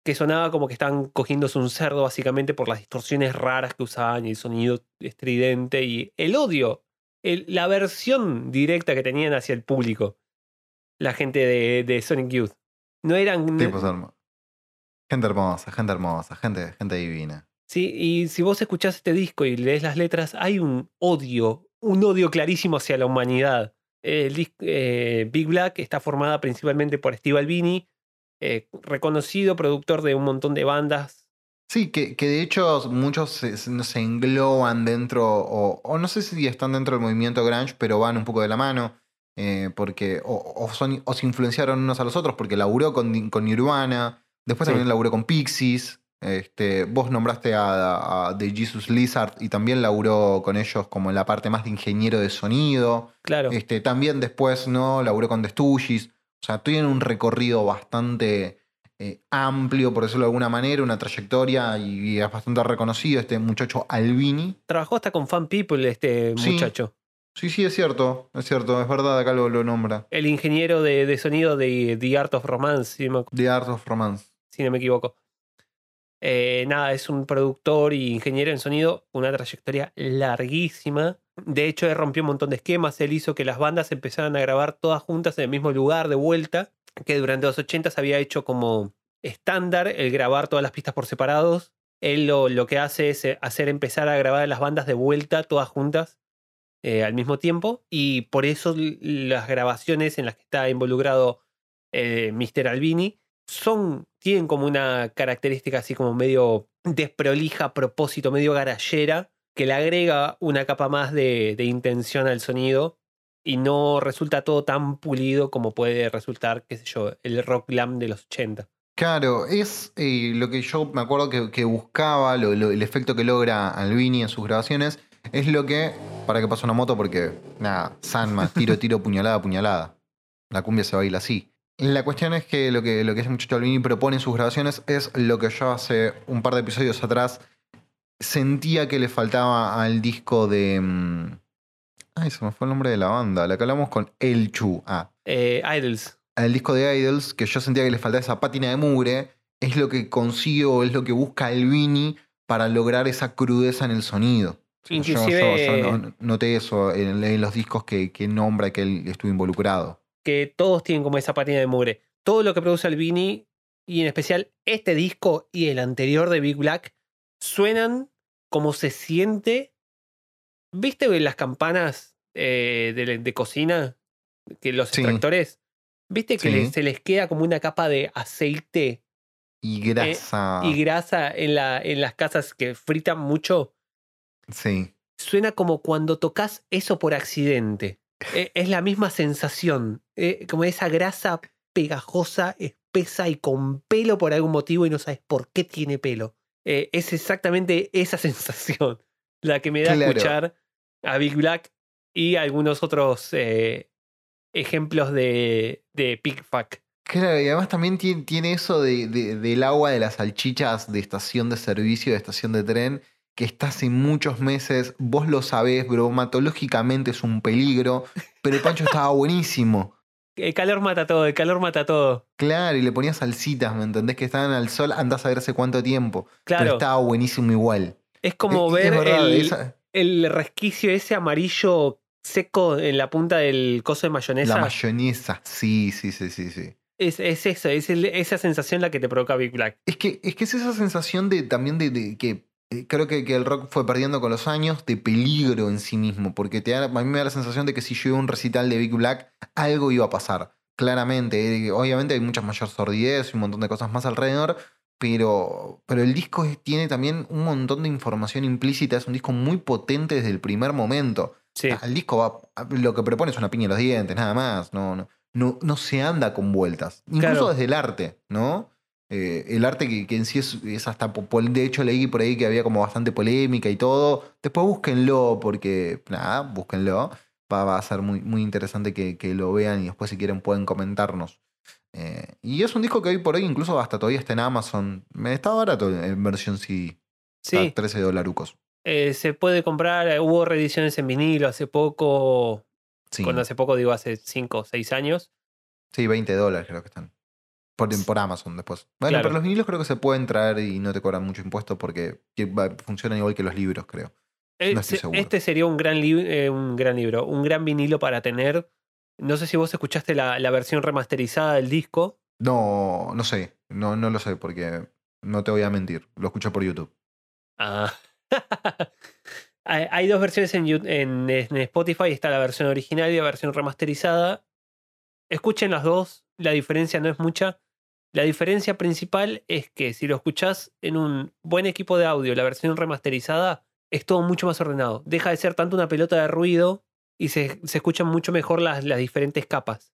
que sonaba como que estaban cogiéndose un cerdo básicamente por las distorsiones raras que usaban y el sonido estridente y el odio, el- la versión directa que tenían hacia el público, la gente de, de Sonic Youth. No eran... Tipos Gente hermosa, gente hermosa, gente, gente divina. Sí, y si vos escuchás este disco y lees las letras, hay un odio, un odio clarísimo hacia la humanidad. El eh, Big Black está formada principalmente por Steve Albini, eh, reconocido productor de un montón de bandas. Sí, que, que de hecho muchos se, se- se engloban dentro, o, o no sé si están dentro del movimiento grunge, pero van un poco de la mano, eh, porque o, o son, o se influenciaron unos a los otros, porque laburó con, con Nirvana, después Sí. también laburó con Pixies, este, vos nombraste a, a The Jesus Lizard y también laburó con ellos como en la parte más de ingeniero de sonido. Claro, Este, también después, ¿no? Laburó con The Stooges. O sea, tienen un recorrido bastante eh, amplio, por decirlo de alguna manera, una trayectoria y, y es bastante reconocido este muchacho Albini. trabajó hasta con Fan People este Sí. muchacho. Sí, sí, es cierto, es cierto, es verdad, acá lo, lo nombra. El ingeniero de, de sonido de The Art of Romance, si me, The Art of Romance. si no me equivoco. Eh, nada, es un productor y ingeniero en sonido, una trayectoria larguísima. De hecho, él rompió un montón de esquemas. Él hizo que las bandas empezaran a grabar todas juntas en el mismo lugar de vuelta, que durante los 80 se había hecho como estándar el grabar todas las pistas por separados. Él lo, lo que hace es eh, hacer empezar a grabar las bandas de vuelta todas juntas eh, al mismo tiempo. Y por eso las grabaciones en las que está involucrado Mr. Albini son, tienen como una característica así como medio desprolija a propósito, medio garallera, que le agrega una capa más de, de intención al sonido y no resulta todo tan pulido como puede resultar, qué sé yo, el rock glam de los 80. Claro, es eh, lo que yo me acuerdo que, que buscaba, el efecto que logra Albini en sus grabaciones, es lo que. Para que pase una moto, porque nada, Sanma, tiro, tiro, puñalada, puñalada. La cumbia se baila así. La cuestión es que lo que, lo que ese muchacho Albini propone en sus grabaciones es lo que yo hace un par de episodios atrás sentía que le faltaba al disco de. mm, Ay, se me fue el nombre de la banda. La que hablamos con El Chu. Ah, Eh, Idols. al disco de Idols, que yo sentía que le faltaba esa pátina de mugre, es lo que consigue o es lo que busca Albini para lograr esa crudeza en el sonido. Yo- Inclusive- yo, yo no- noté eso en, en los discos que, que nombra que él estuvo involucrado. Que todos tienen como esa patina de mugre. Todo lo que produce Albini, y en especial este disco y el anterior de Big Black, suenan como se siente. ¿Viste las campanas eh, de, de cocina? Que los Sí. extractores. ¿Viste que Sí. les- se les queda como una capa de aceite Y grasa. y grasa en, la, en las casas que fritan mucho? sí. suena como cuando tocas eso por accidente. E- Es la misma sensación, eh, como esa grasa pegajosa, espesa y con pelo por algún motivo y no sabes por qué tiene pelo. Eh, es exactamente esa [laughs] sensación la que me da Claro. escuchar a Big Black y algunos otros eh, ejemplos de, de Pig Fuck. Claro, y además también tiene, tiene eso de, de- del agua de las salchichas de estación de servicio, de estación de tren, que está hace muchos meses. Vos lo sabés, bromatológicamente es un peligro, pero el pancho estaba buenísimo. [laughs] El calor mata todo, el calor mata todo. Claro, y le ponías salsitas, ¿me entendés? Que estaban al sol, andás a ver hace cuánto tiempo. Pero Claro, estaba buenísimo igual. es como Es- ver es verdad, el, esa- el resquicio ese amarillo seco en la punta del coso de mayonesa. la mayonesa. Sí, sí, sí, sí, sí. es, es eso, es el- esa sensación la que te provoca Big Black. Es que, es que es esa sensación de también de, de que creo que, que el rock fue perdiendo con los años de peligro en sí mismo. Porque te da, a mí me da la sensación de que si yo iba a un recital de Big Black, algo iba a pasar. claramente. Eh, Obviamente hay mucha mayor sordidez y un montón de cosas más alrededor, pero, pero el disco tiene también un montón de información implícita. Es un disco muy potente desde el primer momento. Sí, El disco va, lo que propone es una piña en los dientes, nada más. No, no, no, no se anda con vueltas. Incluso Claro. desde el arte, ¿no? Eh, el arte que, que en sí es, es hasta. De hecho, leí por ahí que había como bastante polémica y todo. Después búsquenlo, porque. Nada, búsquenlo. Va, va a ser muy, muy interesante que, que lo vean y después, si quieren, pueden comentarnos. Eh, y es un disco que hoy por hoy, incluso hasta todavía está en Amazon. Me está barato en versión CD. sí. a 13 dolarucos. Eh, se puede comprar, hubo reediciones en vinilo hace poco, Sí. cuando hace poco digo hace 5 o 6 años. Sí, 20 dólares creo que están. Por, por Amazon después. Bueno, Claro. pero los vinilos creo que se pueden traer y no te cobran mucho impuesto porque funcionan igual que los libros, creo. Eh, No estoy se- seguro. este sería un gran, eh, un gran libro, un gran vinilo para tener. No sé si vos escuchaste la, la versión remasterizada del disco. No, no sé. No, no lo sé porque no te voy a mentir. Lo escucho por YouTube. Ah. [laughs] hay, dos versiones en- en Spotify. Está la versión original y la versión remasterizada. Escuchen las dos. La diferencia no es mucha. La diferencia principal es que si lo escuchás en un buen equipo de audio, la versión remasterizada, es todo mucho más ordenado. Deja de ser tanto una pelota de ruido y se, escuchan mucho mejor las, las diferentes capas.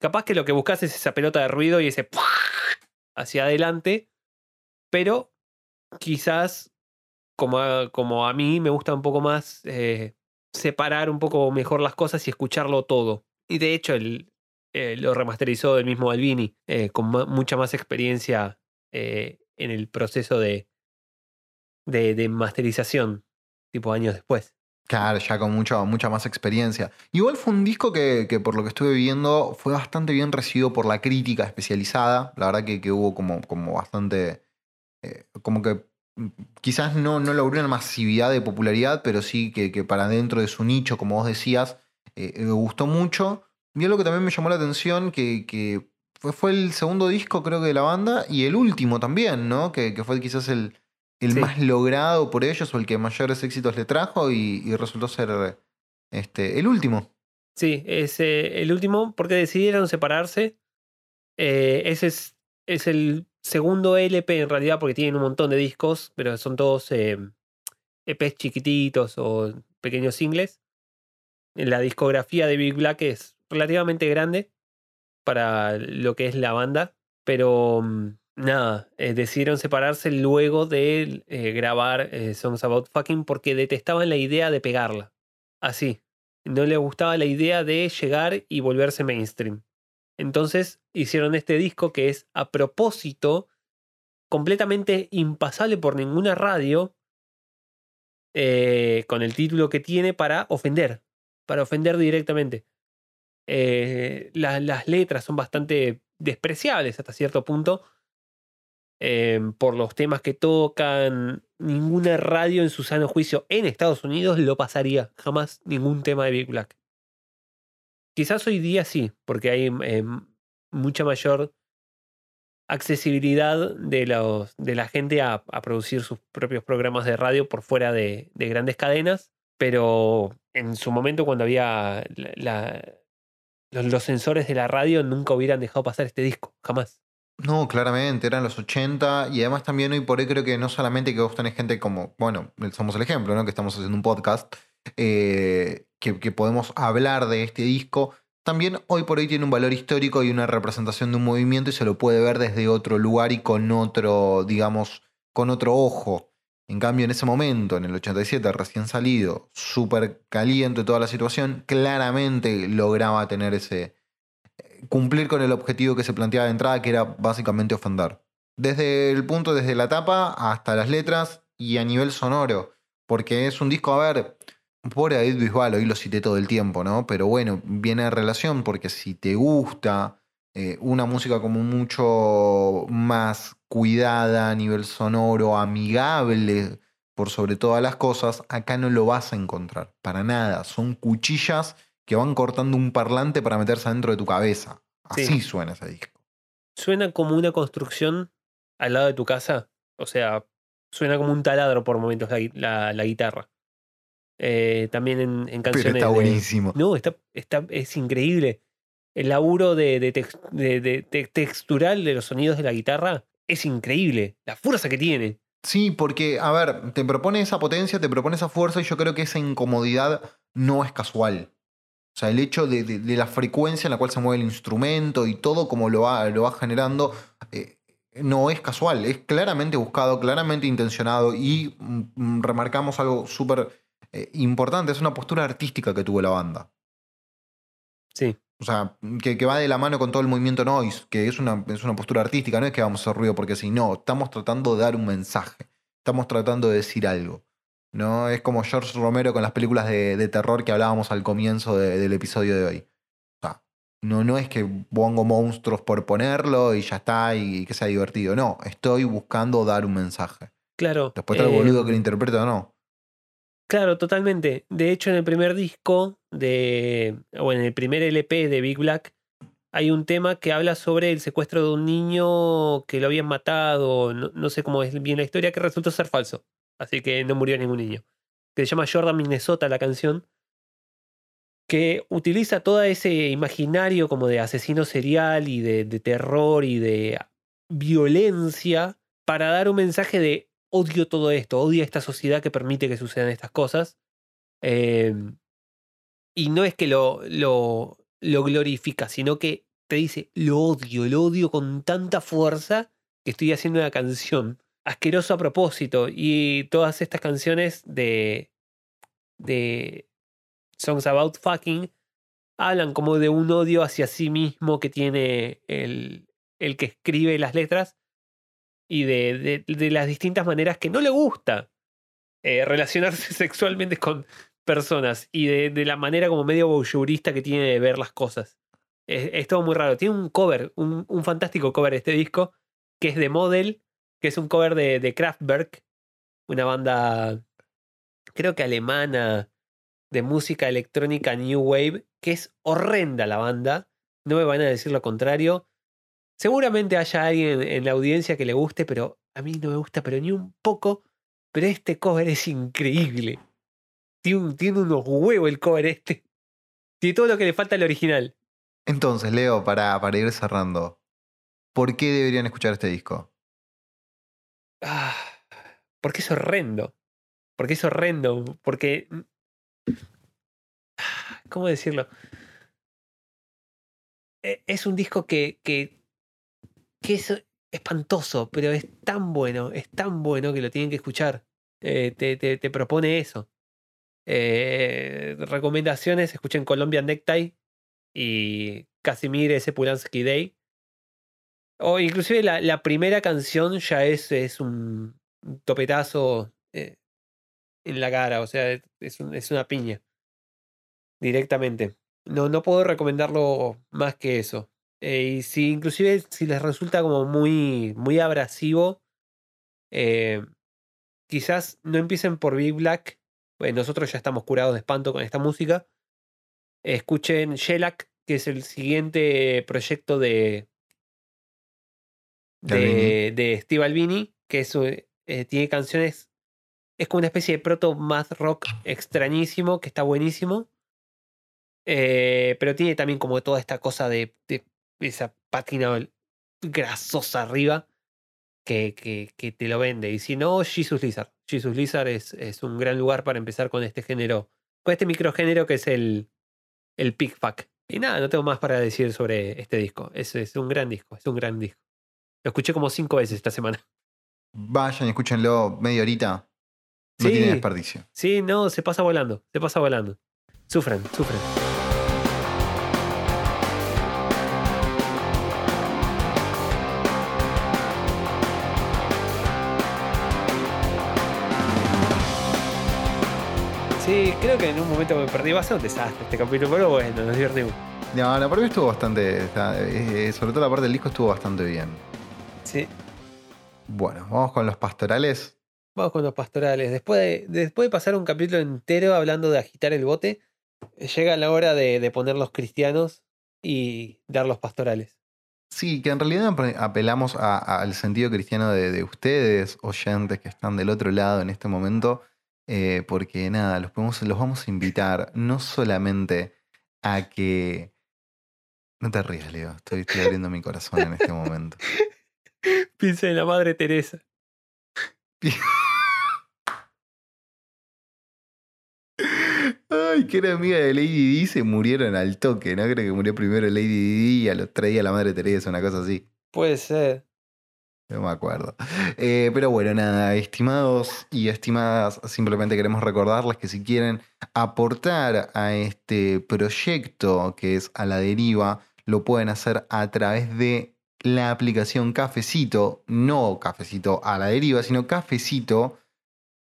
Capaz que lo que buscas es esa pelota de ruido y ese hacia adelante, pero quizás como a, como a mí me gusta un poco más eh, separar un poco mejor las cosas y escucharlo todo. Y de hecho el, eh, lo remasterizó el mismo Albini, eh, con mucha más experiencia eh, en el proceso de, de, masterización, tipo años después. Claro, ya con mucha, más experiencia. Igual fue un disco que, que por lo que estuve viendo fue bastante bien recibido por la crítica especializada. La verdad que, que hubo como, como bastante... como que mm, quizás no, no logró una masividad de popularidad, pero sí que, que para dentro de su nicho, como vos decías, me gustó mucho. Y algo que también me llamó la atención, que, que fue, fue el segundo disco creo que de la banda y el último también, ¿no? Que, que fue quizás el, el Sí. más logrado por ellos o el que mayores éxitos le trajo y, y resultó ser este, el último. Sí, es eh, el último porque decidieron separarse. Eh, ese es, es el segundo LP en realidad porque tienen un montón de discos, pero son todos eh, EPs chiquititos o pequeños singles. La discografía de Big Black es relativamente grande para lo que es la banda, pero mm, nada, eh, decidieron separarse luego de eh, grabar eh, Songs About Fucking porque detestaban la idea de pegarla. Así, no le gustaba la idea de llegar y volverse mainstream. Entonces hicieron este disco que es a propósito completamente impasable por ninguna radio con el título que tiene para ofender, para ofender directamente. Eh, la- las letras son bastante despreciables hasta cierto punto eh, por los temas que tocan. Ninguna radio en su sano juicio en Estados Unidos lo pasaría. Jamás ningún tema de Big Black. Quizás hoy día sí, porque hay eh, mucha mayor accesibilidad de, los, de la gente a, producir sus propios programas de radio por fuera de, de grandes cadenas. Pero en su momento, cuando había la- los, sensores de la radio, nunca hubieran dejado pasar este disco. Jamás. No, claramente, eran los 80 y además también hoy por hoy creo que no solamente que vos tenés gente como, bueno, somos el ejemplo, ¿no? Que estamos haciendo un podcast, eh, que podemos hablar de este disco, también hoy por hoy tiene un valor histórico y una representación de un movimiento y se lo puede ver desde otro lugar y con otro, digamos, con otro ojo. En cambio, en ese momento, en el 87, recién salido, súper caliente toda la situación, claramente lograba tener ese, cumplir con el objetivo que se planteaba de entrada, que era básicamente ofender. Desde el punto, desde la tapa hasta las letras y a nivel sonoro. Porque es un disco, a ver, pobre David Bisbal, hoy lo cité todo el tiempo, ¿no? Pero bueno, viene de relación porque si te gusta eh, una música como mucho más cuidada a nivel sonoro, amigable por sobre todas las cosas, acá no lo vas a encontrar. Para nada. Son cuchillas que van cortando un parlante para meterse adentro de tu cabeza. Así Sí. suena ese disco. Suena como una construcción al lado de tu casa. O sea, suena como un taladro por momentos la, la- la guitarra. Eh, también en, en Pero canciones. está de- buenísimo. No, está, está, es increíble. el laburo de, de tex- de- de- de textural de los sonidos de la guitarra es increíble. La fuerza que tiene. Sí, porque, a ver, te propone esa potencia, te propone esa fuerza y yo creo que esa incomodidad no es casual. O sea, el hecho de, de- de la frecuencia en la cual se mueve el instrumento y todo como lo va, lo va generando, eh, no es casual, es claramente buscado, claramente intencionado y mm, mm, remarcamos algo súper eh, importante, es una postura artística que tuvo la banda. Sí. O sea, que, que va de la mano con todo el movimiento noise, que es una, es una postura artística, no es que vamos a hacer ruido porque si no, estamos tratando de dar un mensaje, estamos tratando de decir algo. ¿no? Es como George Romero con las películas de, de terror que hablábamos al comienzo de- del episodio de hoy. O sea, no, no es que pongo monstruos por ponerlo y ya está y, que sea divertido. No, estoy buscando dar un mensaje. Claro. Después está el boludo eh, que lo interpreta o no. Claro, totalmente. De hecho, en el primer disco de. o en el primer LP de Big Black, hay un tema que habla sobre el secuestro de un niño que lo habían matado. No, no sé cómo es bien la historia, que resultó ser falso. Así que no murió ningún niño. Que se llama Jordan Minnesota la canción. Que utiliza todo ese imaginario como de asesino serial y de, de terror y de violencia para dar un mensaje de odio todo esto, odio esta sociedad que permite que sucedan estas cosas. Eh, y no es que lo, lo, lo glorifica, sino que te dice, lo odio, lo odio con tanta fuerza que estoy haciendo una canción. Asqueroso a propósito. Y todas estas canciones de, de Songs About Fucking hablan como de un odio hacia sí mismo que tiene el, el que escribe las letras y de, de, de las distintas maneras que no le gusta eh, relacionarse [laughs] sexualmente con personas y de, de la manera como medio voyeurista que tiene de ver las cosas. Es, es todo muy raro. Tiene un cover, un, fantástico cover este disco, que es de Model, que es un cover de, de Kraftwerk, una banda, creo que alemana, de música electrónica New Wave, que es horrenda la banda. No me van a decir lo contrario. Seguramente haya alguien en la audiencia que le guste, pero a mí no me gusta, pero ni un poco. Pero este cover es increíble. Tiene, un- tiene unos huevos el cover este. Tiene todo lo que le falta al original. Entonces, Leo, para, para ir cerrando, ¿por qué deberían escuchar este disco? Ah, porque es horrendo. Porque es horrendo. Porque. Ah, ¿Cómo decirlo? E- Es un disco que, que, que es espantoso, pero es tan bueno, es tan bueno que lo tienen que escuchar. Eh, te, te, te propone eso. Eh, recomendaciones, escuchen Colombian Necktie y Casimir S. Pulansky Day. O inclusive la, la primera canción ya es, es un topetazo eh, en la cara, o sea, es, es un- es una piña. Directamente. No, no puedo recomendarlo más que eso. Eh, y si inclusive si les resulta como muy, muy abrasivo, quizás no empiecen por Big Black. Pues nosotros ya estamos curados de espanto con esta música. Escuchen Shellac, que es el siguiente proyecto de, De Albini. de, de Steve Albini, que es, eh, tiene canciones. Es como una especie de proto math rock extrañísimo, que está buenísimo. Eh, pero tiene también como toda esta cosa de, de esa pátina grasosa arriba que, que, que te lo vende. Y si no, Jesus Lizard. Jesus Lizard es, es un gran lugar para empezar con este género, con este microgénero que es el, el Fuck. Y nada, no tengo más para decir sobre este disco. Es, es un gran disco, es un gran disco. Lo escuché como cinco veces esta semana. Vayan y escúchenlo media horita. No Sí. tiene desperdicio. Sí, no, se pasa volando, se pasa volando. Sufren, sufren. Sí, creo que en un momento me perdí. Va a ser un desastre este capítulo, pero bueno, nos divertimos. No, la parte estuvo bastante. está- eh, sobre todo la parte del disco estuvo bastante bien. Sí. Bueno, vamos con los pastorales. Vamos con los pastorales. Después de, después de pasar un capítulo entero hablando de agitar el bote, llega la hora de, de poner los cristianos y dar los pastorales. Sí, que en realidad ap- apelamos al sentido cristiano de, de ustedes, oyentes que están del otro lado en este momento, eh, porque nada, los, podemos- los vamos a invitar no solamente a que No te rías, Leo. Estoy, estoy abriendo mi corazón en este momento. [laughs] Piensa en la madre Teresa. Ay, que era amiga de Lady Di, se murieron al toque, ¿no? Creo que murió primero Lady Di y a los tres días la madre Teresa, una cosa así. Puede ser. No me acuerdo. Eh, pero bueno, nada, estimados y estimadas, simplemente queremos recordarles que si quieren aportar a este proyecto que es a la deriva, lo pueden hacer a través de la aplicación Cafecito, no Cafecito a la deriva, sino Cafecito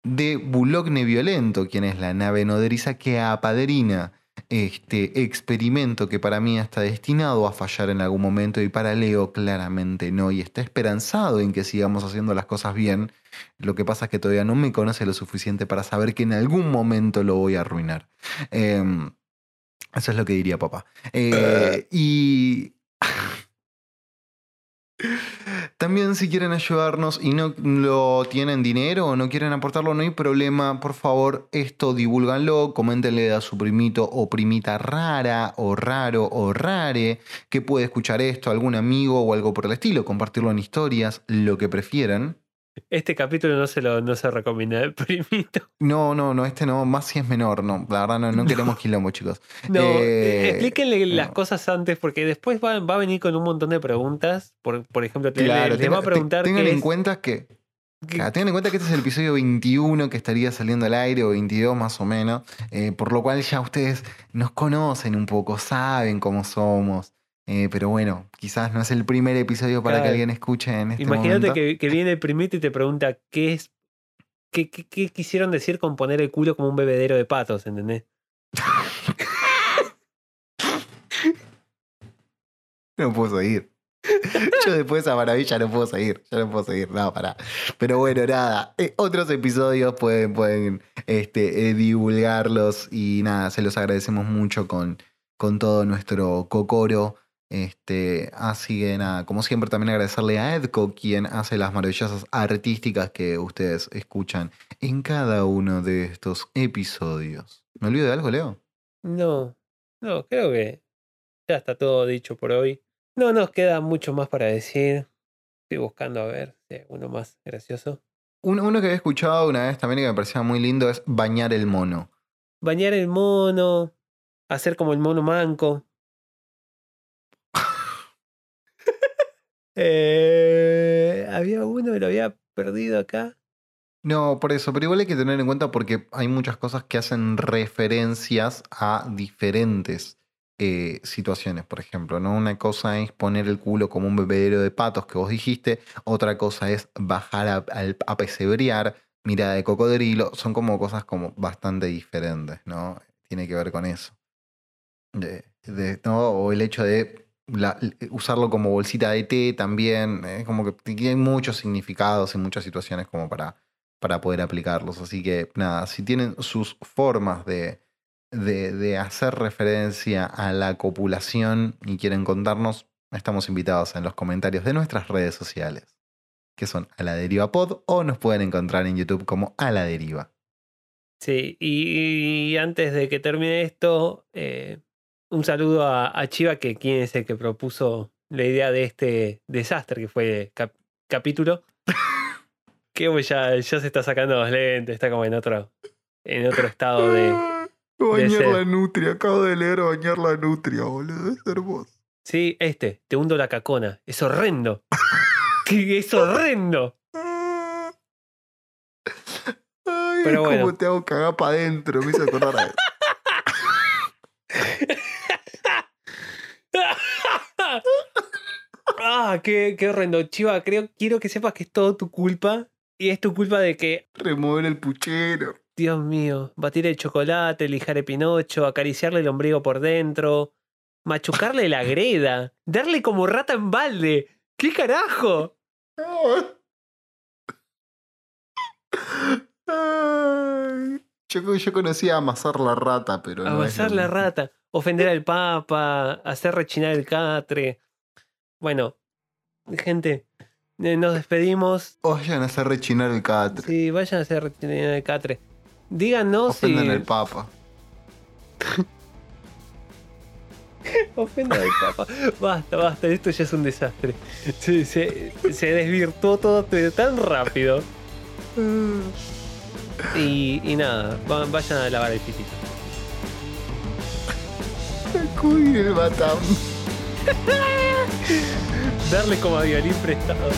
de Bulogne Violento, quien es la nave nodriza que apadrina este experimento que para mí está destinado a fallar en algún momento y para Leo claramente no, y está esperanzado en que sigamos haciendo las cosas bien. Lo que pasa es que todavía no me conoce lo suficiente para saber que en algún momento lo voy a arruinar. Em, eso es lo que diría papá. Eh, y también si quieren ayudarnos y no lo tienen dinero o no quieren aportarlo, no hay problema. Por favor, esto divulganlo, coméntenle a su primito o primita rara o raro o rare que puede escuchar esto, algún amigo o algo por el estilo, compartirlo en historias, lo que prefieran. Este capítulo no se lo no se recomienda el [laughs] primito. No, no, no, este no, más si es menor, no, la verdad no, no queremos quilombo, chicos. No, Eh, explíquenle las cosas antes, porque después va, va a venir con un montón de preguntas. Por, por ejemplo, te- Claro, le, le tenga- va a preguntar te- tengan en es- cuenta que Claro, tengan en cuenta que este es el episodio 21 que estaría saliendo al aire, o 22 más o menos, eh, por lo cual ya ustedes nos conocen un poco, saben cómo somos, eh, pero bueno, quizás no es el primer episodio para que alguien escuche en este Imagínate momento. que, que viene el primito y te pregunta qué es. Qué, qué- qué quisieron decir con poner el culo como un bebedero de patos, ¿entendés? No puedo seguir. [laughs] Yo después de esa maravilla no puedo seguir, ya no puedo seguir, no, pará. Pero bueno, nada, eh, otros episodios pueden, pueden este, eh, divulgarlos y nada, se los agradecemos mucho con, con todo nuestro cocoro. Este, así que nada, como siempre también agradecerle a Edco, quien hace las maravillosas artísticas que ustedes escuchan en cada uno de estos episodios. ¿Me olvido de algo, Leo? No, no, creo que ya está todo dicho por hoy. No nos queda mucho más para decir. Estoy buscando a ver si hay uno más gracioso. Un- uno que había escuchado una vez también y que me parecía muy lindo es bañar el mono. Bañar el mono, hacer como el mono manco. Eh, había uno que lo había perdido acá. No, por eso, pero igual hay que tener en cuenta porque hay muchas cosas que hacen referencias a diferentes eh, situaciones, por ejemplo, ¿no? Una cosa es poner el culo como un bebedero de patos que vos dijiste, otra cosa es bajar a, a pesebrear, mirada de cocodrilo, son como cosas como bastante diferentes, ¿no? Tiene que ver con eso. De- de- ¿no? O el hecho de usarlo como bolsita de té también, es como que tiene muchos significados en muchas situaciones como para para poder aplicarlos. Así que nada, si tienen sus formas de, de, hacer referencia a la copulación y quieren contarnos, estamos invitados en los comentarios de nuestras redes sociales, que son a la deriva pod o nos pueden encontrar en YouTube como a la deriva. Sí, y, y antes de que termine esto, eh, un saludo a, a Chiva, que quien es el que propuso la idea de este desastre que fue cap- capítulo. [laughs] que ya, ya se está sacando los lentes, está como en otro, en otro estado de. [laughs] Bañar ser. la nutria, acabo de leer bañar la nutria, boludo, es hermoso. Sí, este, te hundo la cacona. Es horrendo. [laughs] Es horrendo. Ay, Pero es bueno. como te hago cagar para adentro, me hizo acordar a. ah, qué, qué horrendo. Chiva, creo, quiero que sepas que es todo tu culpa. Y es tu culpa de que Remover el puchero. Dios mío, batir el chocolate, lijar el pinocho, acariciarle el ombligo por dentro, machucarle la [laughs] greda, darle como rata en balde. ¿Qué carajo? Yo, yo conocía amasar la rata, pero no Amasar la rata, ofender al papa, hacer rechinar el catre. Bueno, gente, eh, nos despedimos. Vayan a hacer rechinar el catre. Sí, vayan a hacer rechinar el catre. Díganos si. Ofenden al papa. [laughs] Ofenda de capa. Basta, basta, esto ya es un desastre. Se, se- se desvirtuó todo tan rápido. Y, y nada, va- vayan a lavar el pitito. Acudir el Batam. Darle como a violín prestado.